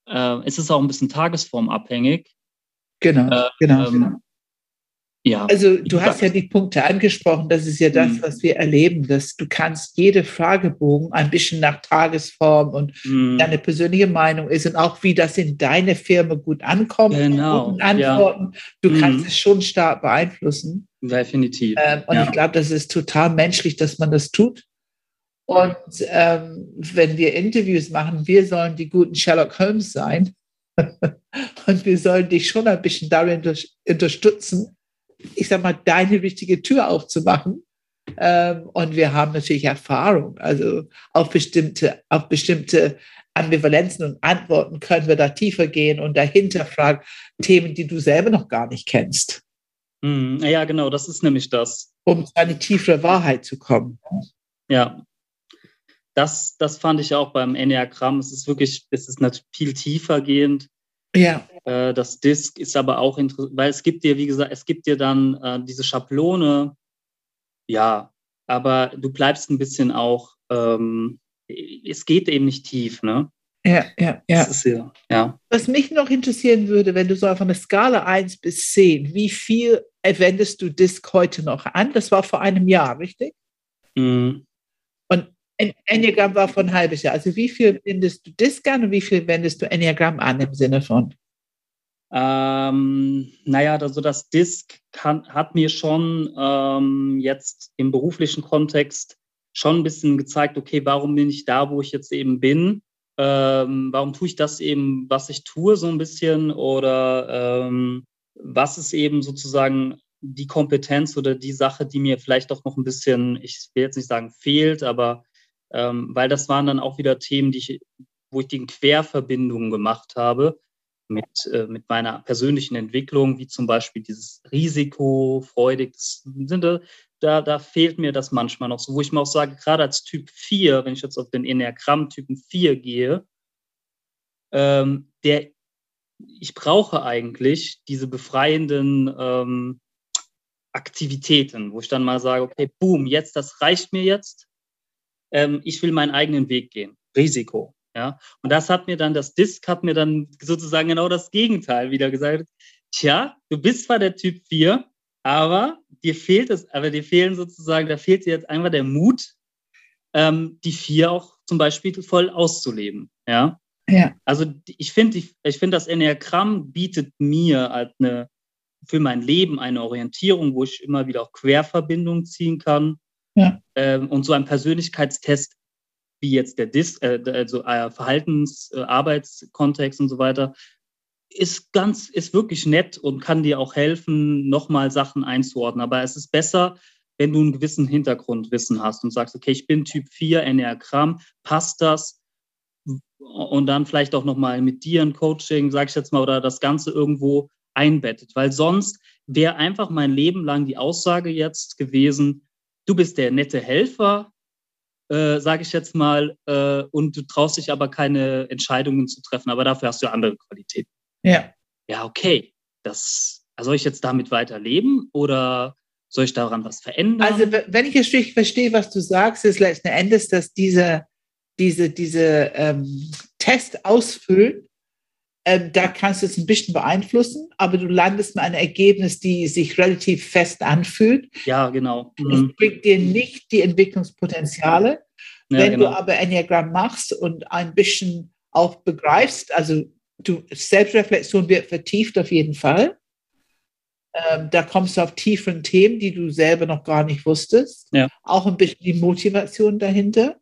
äh, ist es auch ein bisschen tagesformabhängig. Genau, äh, genau, ähm, genau. Ja. Also du hast ja die Punkte angesprochen, das ist ja das, mhm. was wir erleben, dass du kannst jede Fragebogen ein bisschen nach Tagesform und mhm. deine persönliche Meinung ist und auch wie das in deine Firma gut ankommt, genau. guten Antworten, ja. du mhm. kannst es schon stark beeinflussen. Definitiv. Ähm, und ja. ich glaube, das ist total menschlich, dass man das tut. Und ähm, wenn wir Interviews machen, wir sollen die guten Sherlock Holmes sein. und wir sollen dich schon ein bisschen darin unterstützen, ich sag mal, deine richtige Tür aufzumachen. Ähm, und wir haben natürlich Erfahrung. Also auf bestimmte, auf bestimmte Ambivalenzen und Antworten können wir da tiefer gehen und dahinter fragen Themen, die du selber noch gar nicht kennst. Mm, ja, genau, das ist nämlich das. Um zu eine tiefere Wahrheit zu kommen. Ja. Das, das fand ich auch beim Enneagramm. Es ist wirklich, es ist natürlich viel tiefer gehend. Ja. Äh, das Disk ist aber auch interessant, weil es gibt dir, wie gesagt, es gibt dir dann äh, diese Schablone, ja, aber du bleibst ein bisschen auch, ähm, es geht eben nicht tief, ne? Ja, ja, ja. ja, ja. Was mich noch interessieren würde, wenn du so auf einer Skala 1 bis 10, wie viel wendest du Disk heute noch an? Das war vor einem Jahr, richtig? Mhm. Enneagramm war von halbes Jahr. Also wie viel wendest du Disk an und wie viel wendest du Enneagramm an im Sinne von? Ähm, naja, also das Disk kann, hat mir schon ähm, jetzt im beruflichen Kontext schon ein bisschen gezeigt, okay, warum bin ich da, wo ich jetzt eben bin? Ähm, warum tue ich das eben, was ich tue, so ein bisschen? Oder ähm, was ist eben sozusagen die Kompetenz oder die Sache, die mir vielleicht doch noch ein bisschen, ich will jetzt nicht sagen fehlt, aber ähm, weil das waren dann auch wieder Themen, die ich, wo ich die Querverbindungen gemacht habe mit, äh, mit meiner persönlichen Entwicklung, wie zum Beispiel dieses Risiko, freudig, sind, da, da fehlt mir das manchmal noch so, wo ich mir auch sage, gerade als Typ 4, wenn ich jetzt auf den Enneagramm-Typen 4 gehe, ähm, der, ich brauche eigentlich diese befreienden ähm, Aktivitäten, wo ich dann mal sage, okay, boom, jetzt, das reicht mir jetzt ähm, ich will meinen eigenen Weg gehen. Risiko. Ja, und das hat mir dann, das Disk hat mir dann sozusagen genau das Gegenteil wieder gesagt. Tja, du bist zwar der Typ 4, aber dir fehlt es, aber dir fehlen sozusagen, da fehlt dir jetzt einfach der Mut, ähm, die 4 auch zum Beispiel voll auszuleben. Ja. Ja. Also ich finde, ich, ich finde, das Enneagramm bietet mir halt eine, für mein Leben eine Orientierung, wo ich immer wieder auch Querverbindungen ziehen kann Ähm, und so ein Persönlichkeitstest wie jetzt der DIS, äh, also äh, Verhaltens-, äh, Arbeitskontext und so weiter, ist ganz, ist wirklich nett und kann dir auch helfen, nochmal Sachen einzuordnen. Aber es ist besser, wenn du einen gewissen Hintergrundwissen hast und sagst, okay, ich bin Typ 4, Enneagramm, passt das? Und dann vielleicht auch nochmal mit dir ein Coaching, sag ich jetzt mal, oder das Ganze irgendwo einbettet. Weil sonst wäre einfach mein Leben lang die Aussage jetzt gewesen, du bist der nette Helfer, äh, sage ich jetzt mal, äh, und du traust dich aber keine Entscheidungen zu treffen, aber dafür hast du andere Qualitäten. Ja. Ja, okay. Das, soll ich jetzt damit weiterleben oder soll ich daran was verändern? Also, wenn ich es verstehe, was du sagst, ist letzten Endes, dass diese, diese, diese ähm, Test ausfüllen ähm, da kannst du es ein bisschen beeinflussen, aber du landest mit einem Ergebnis, die sich relativ fest anfühlt. Ja, genau. Mhm. Es bringt dir nicht die Entwicklungspotenziale. Ja, Wenn genau. du aber Enneagramm machst und ein bisschen auch begreifst, also du, Selbstreflexion wird vertieft auf jeden Fall. Ähm, da kommst du auf tieferen Themen, die du selber noch gar nicht wusstest. Ja. Auch ein bisschen die Motivation dahinter.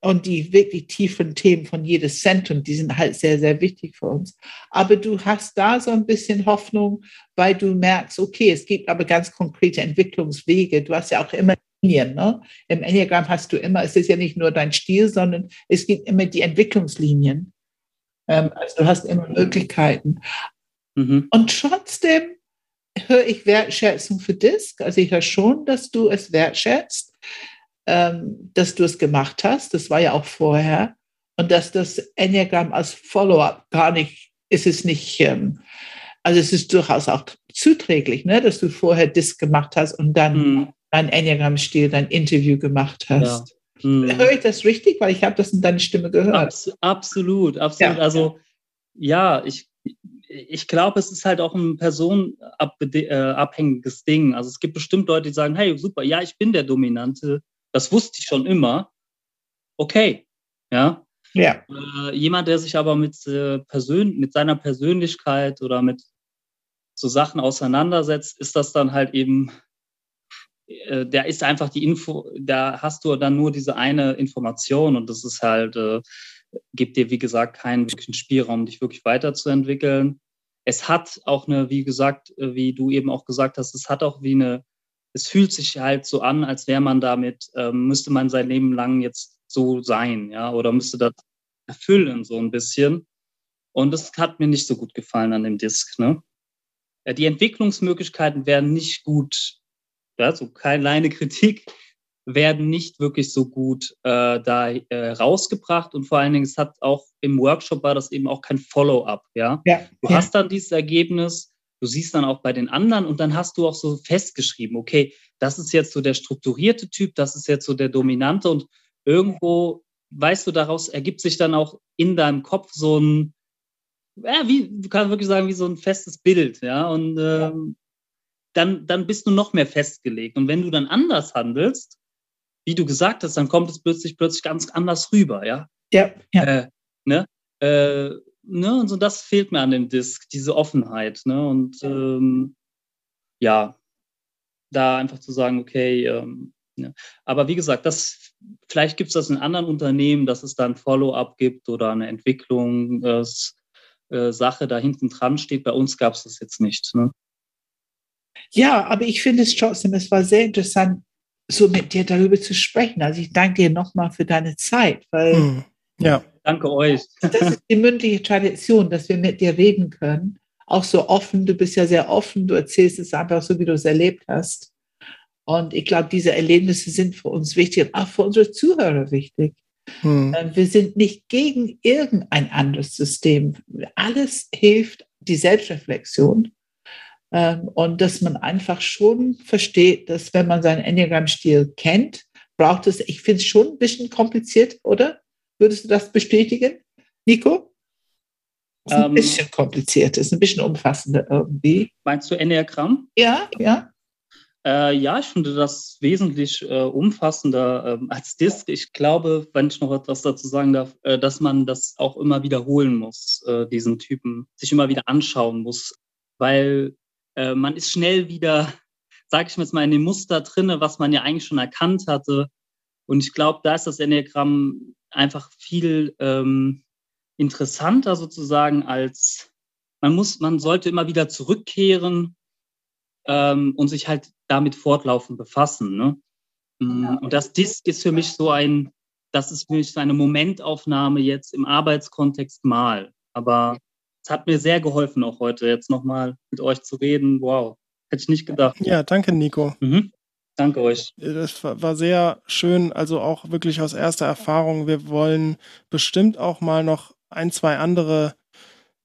Und die wirklich tiefen Themen von jedes Zentrum, die sind halt sehr, sehr wichtig für uns. Aber du hast da so ein bisschen Hoffnung, weil du merkst, okay, es gibt aber ganz konkrete Entwicklungswege. Du hast ja auch immer Linien. Ne? Im Enneagramm hast du immer, es ist ja nicht nur dein Stil, sondern es gibt immer die Entwicklungslinien. Ähm, also du hast immer Möglichkeiten. Mhm. Und trotzdem höre ich Wertschätzung für Disk. Also ich höre schon, dass du es wertschätzt dass du es gemacht hast. Das war ja auch vorher. Und dass das Enneagramm als Follow-up gar nicht, ist es nicht, ähm, also es ist durchaus auch zuträglich, ne, dass du vorher das gemacht hast und dann mhm. dein Enneagramm-Stil, dein Interview gemacht hast. Ja. Mhm. Höre ich das richtig? Weil ich habe das in deiner Stimme gehört. Abs absolut, absolut. Ja. Also ja, ich, ich glaube, es ist halt auch ein personenabhängiges äh, Ding. Also es gibt bestimmt Leute, die sagen, hey, super, ja, ich bin der Dominante das wusste ich schon immer. Okay, ja. Ja. Äh, jemand, der sich aber mit, äh, Persön mit seiner Persönlichkeit oder mit so Sachen auseinandersetzt, ist das dann halt eben, äh, da ist einfach die Info, da hast du dann nur diese eine Information und das ist halt, äh, gibt dir, wie gesagt, keinen wirklichen Spielraum, dich wirklich weiterzuentwickeln. Es hat auch eine, wie gesagt, äh, wie du eben auch gesagt hast, es hat auch wie eine es fühlt sich halt so an, als wäre man damit, ähm, müsste man sein Leben lang jetzt so sein, ja, oder müsste das erfüllen, so ein bisschen. Und das hat mir nicht so gut gefallen an dem Disk, ne? Ja, die Entwicklungsmöglichkeiten werden nicht gut, ja, so kleine Kritik, werden nicht wirklich so gut äh, da äh, rausgebracht und vor allen Dingen, es hat auch im Workshop war das eben auch kein Follow-up, ja? ja. Du ja. hast dann dieses Ergebnis, du siehst dann auch bei den anderen und dann hast du auch so festgeschrieben, okay, das ist jetzt so der strukturierte Typ, das ist jetzt so der dominante und irgendwo, weißt du, daraus ergibt sich dann auch in deinem Kopf so ein, ja, wie, du kannst wirklich sagen, wie so ein festes Bild, ja, und ähm, dann, dann bist du noch mehr festgelegt. Und wenn du dann anders handelst, wie du gesagt hast, dann kommt es plötzlich, plötzlich ganz anders rüber, ja. Ja, ja. Äh, ne? Äh, ne, und so das fehlt mir an dem Disc, diese Offenheit, ne, und ähm, ja, da einfach zu sagen, okay, ähm, ja. aber wie gesagt, das, vielleicht gibt es das in anderen Unternehmen, dass es da ein Follow-up gibt oder eine Entwicklung, äh, äh, Sache da hinten dran steht. Bei uns gab es das jetzt nicht. Ne? Ja, aber ich finde es trotzdem, es war sehr interessant, so mit dir darüber zu sprechen. Also ich danke dir nochmal für deine Zeit, weil hm. ja. Danke euch. Das ist die mündliche Tradition, dass wir mit dir reden können. Auch so offen. Du bist ja sehr offen. Du erzählst es einfach so, wie du es erlebt hast. Und ich glaube, diese Erlebnisse sind für uns wichtig und auch für unsere Zuhörer wichtig. Hm. Ähm, wir sind nicht gegen irgendein anderes System. Alles hilft die Selbstreflexion. Ähm, und dass man einfach schon versteht, dass wenn man seinen Enneagram-Stil kennt, braucht es, ich finde es schon ein bisschen kompliziert, oder? Würdest du das bestätigen, Nico? Ist ein ähm, bisschen kompliziert, ist ein bisschen umfassender irgendwie. Meinst du Enneagramm? Ja, ja. Äh, ja, ich finde das wesentlich äh, umfassender äh, als Disk. Ich glaube, wenn ich noch etwas dazu sagen darf, äh, dass man das auch immer wiederholen muss, äh, diesen Typen, sich immer wieder anschauen muss, weil äh, man ist schnell wieder, sage ich mir jetzt mal, in dem Muster drinne, was man ja eigentlich schon erkannt hatte. Und ich glaube, da ist das Enneagramm einfach viel ähm, interessanter sozusagen als man muss, man sollte immer wieder zurückkehren ähm, und sich halt damit fortlaufend befassen. Ne? Mm, und das Disk ist für mich so ein, das ist für mich so eine Momentaufnahme jetzt im Arbeitskontext mal. Aber es hat mir sehr geholfen, auch heute jetzt nochmal mit euch zu reden. Wow, hätte ich nicht gedacht. Ja, danke, Nico. Mhm. Danke euch. Das war sehr schön, also auch wirklich aus erster Erfahrung. Wir wollen bestimmt auch mal noch ein, zwei andere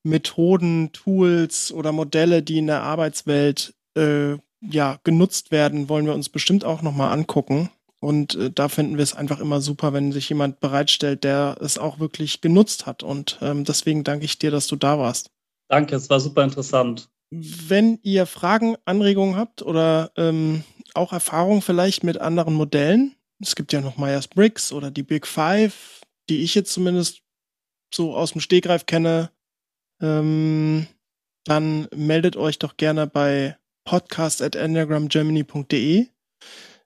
Methoden, Tools oder Modelle, die in der Arbeitswelt äh, ja genutzt werden, wollen wir uns bestimmt auch noch mal angucken. Und äh, da finden wir es einfach immer super, wenn sich jemand bereitstellt, der es auch wirklich genutzt hat. Und ähm, deswegen danke ich dir, dass du da warst. Danke, es war super interessant. Wenn ihr Fragen, Anregungen habt oder ähm, auch Erfahrung vielleicht mit anderen Modellen. Es gibt ja noch Myers-Briggs oder die Big Five, die ich jetzt zumindest so aus dem Stegreif kenne. Ähm, dann meldet euch doch gerne bei podcast at enneagramgermany.de.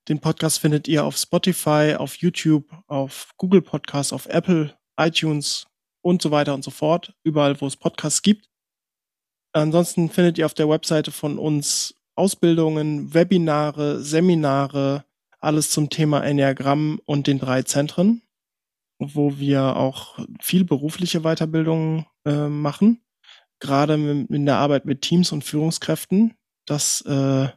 Den Podcast findet ihr auf Spotify, auf YouTube, auf Google Podcasts, auf Apple, iTunes und so weiter und so fort. Überall, wo es Podcasts gibt. Ansonsten findet ihr auf der Webseite von uns Ausbildungen, Webinare, Seminare, alles zum Thema Enneagramm und den drei Zentren, wo wir auch viel berufliche Weiterbildung äh, machen, gerade in der Arbeit mit Teams und Führungskräften. Das äh,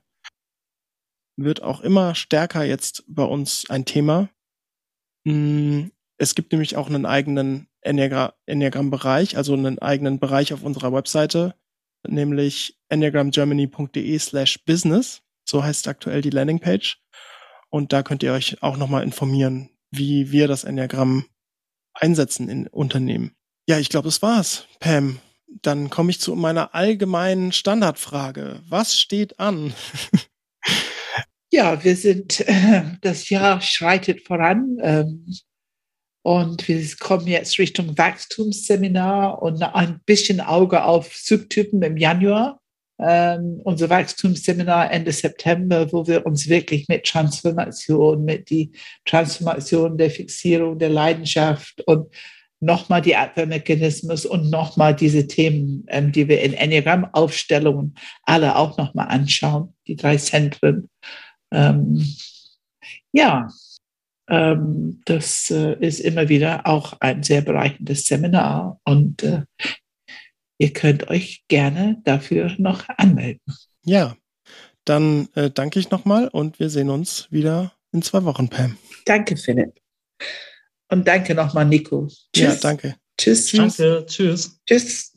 wird auch immer stärker jetzt bei uns ein Thema. Hm, es gibt nämlich auch einen eigenen Enneagramm-Bereich, also einen eigenen Bereich auf unserer Webseite, nämlich enneagramgermany.de slash business. So heißt aktuell die Landingpage. Und da könnt ihr euch auch nochmal informieren, wie wir das Enneagramm einsetzen in Unternehmen. Ja, ich glaube, das war's, Pam. Dann komme ich zu meiner allgemeinen Standardfrage. Was steht an? ja, wir sind, äh, das Jahr schreitet voran. Ähm, und wir kommen jetzt Richtung Wachstumsseminar und ein bisschen Auge auf Subtypen im Januar. Ähm, unser Wachstumsseminar Ende September, wo wir uns wirklich mit Transformation, mit die Transformation der Fixierung der Leidenschaft und nochmal die Abwehrmechanismus und nochmal diese Themen, ähm, die wir in Enneagram-Aufstellungen alle auch nochmal anschauen, die drei Zentren. Ähm, ja, ähm, das äh, ist immer wieder auch ein sehr bereichendes Seminar und äh, ihr könnt euch gerne dafür noch anmelden. Ja, dann äh, danke ich nochmal und wir sehen uns wieder in zwei Wochen, Pam. Danke, Philipp. Und danke nochmal, Nico. Tschüss. Ja, danke. Tschüss. Danke. Tschüss. Tschüss.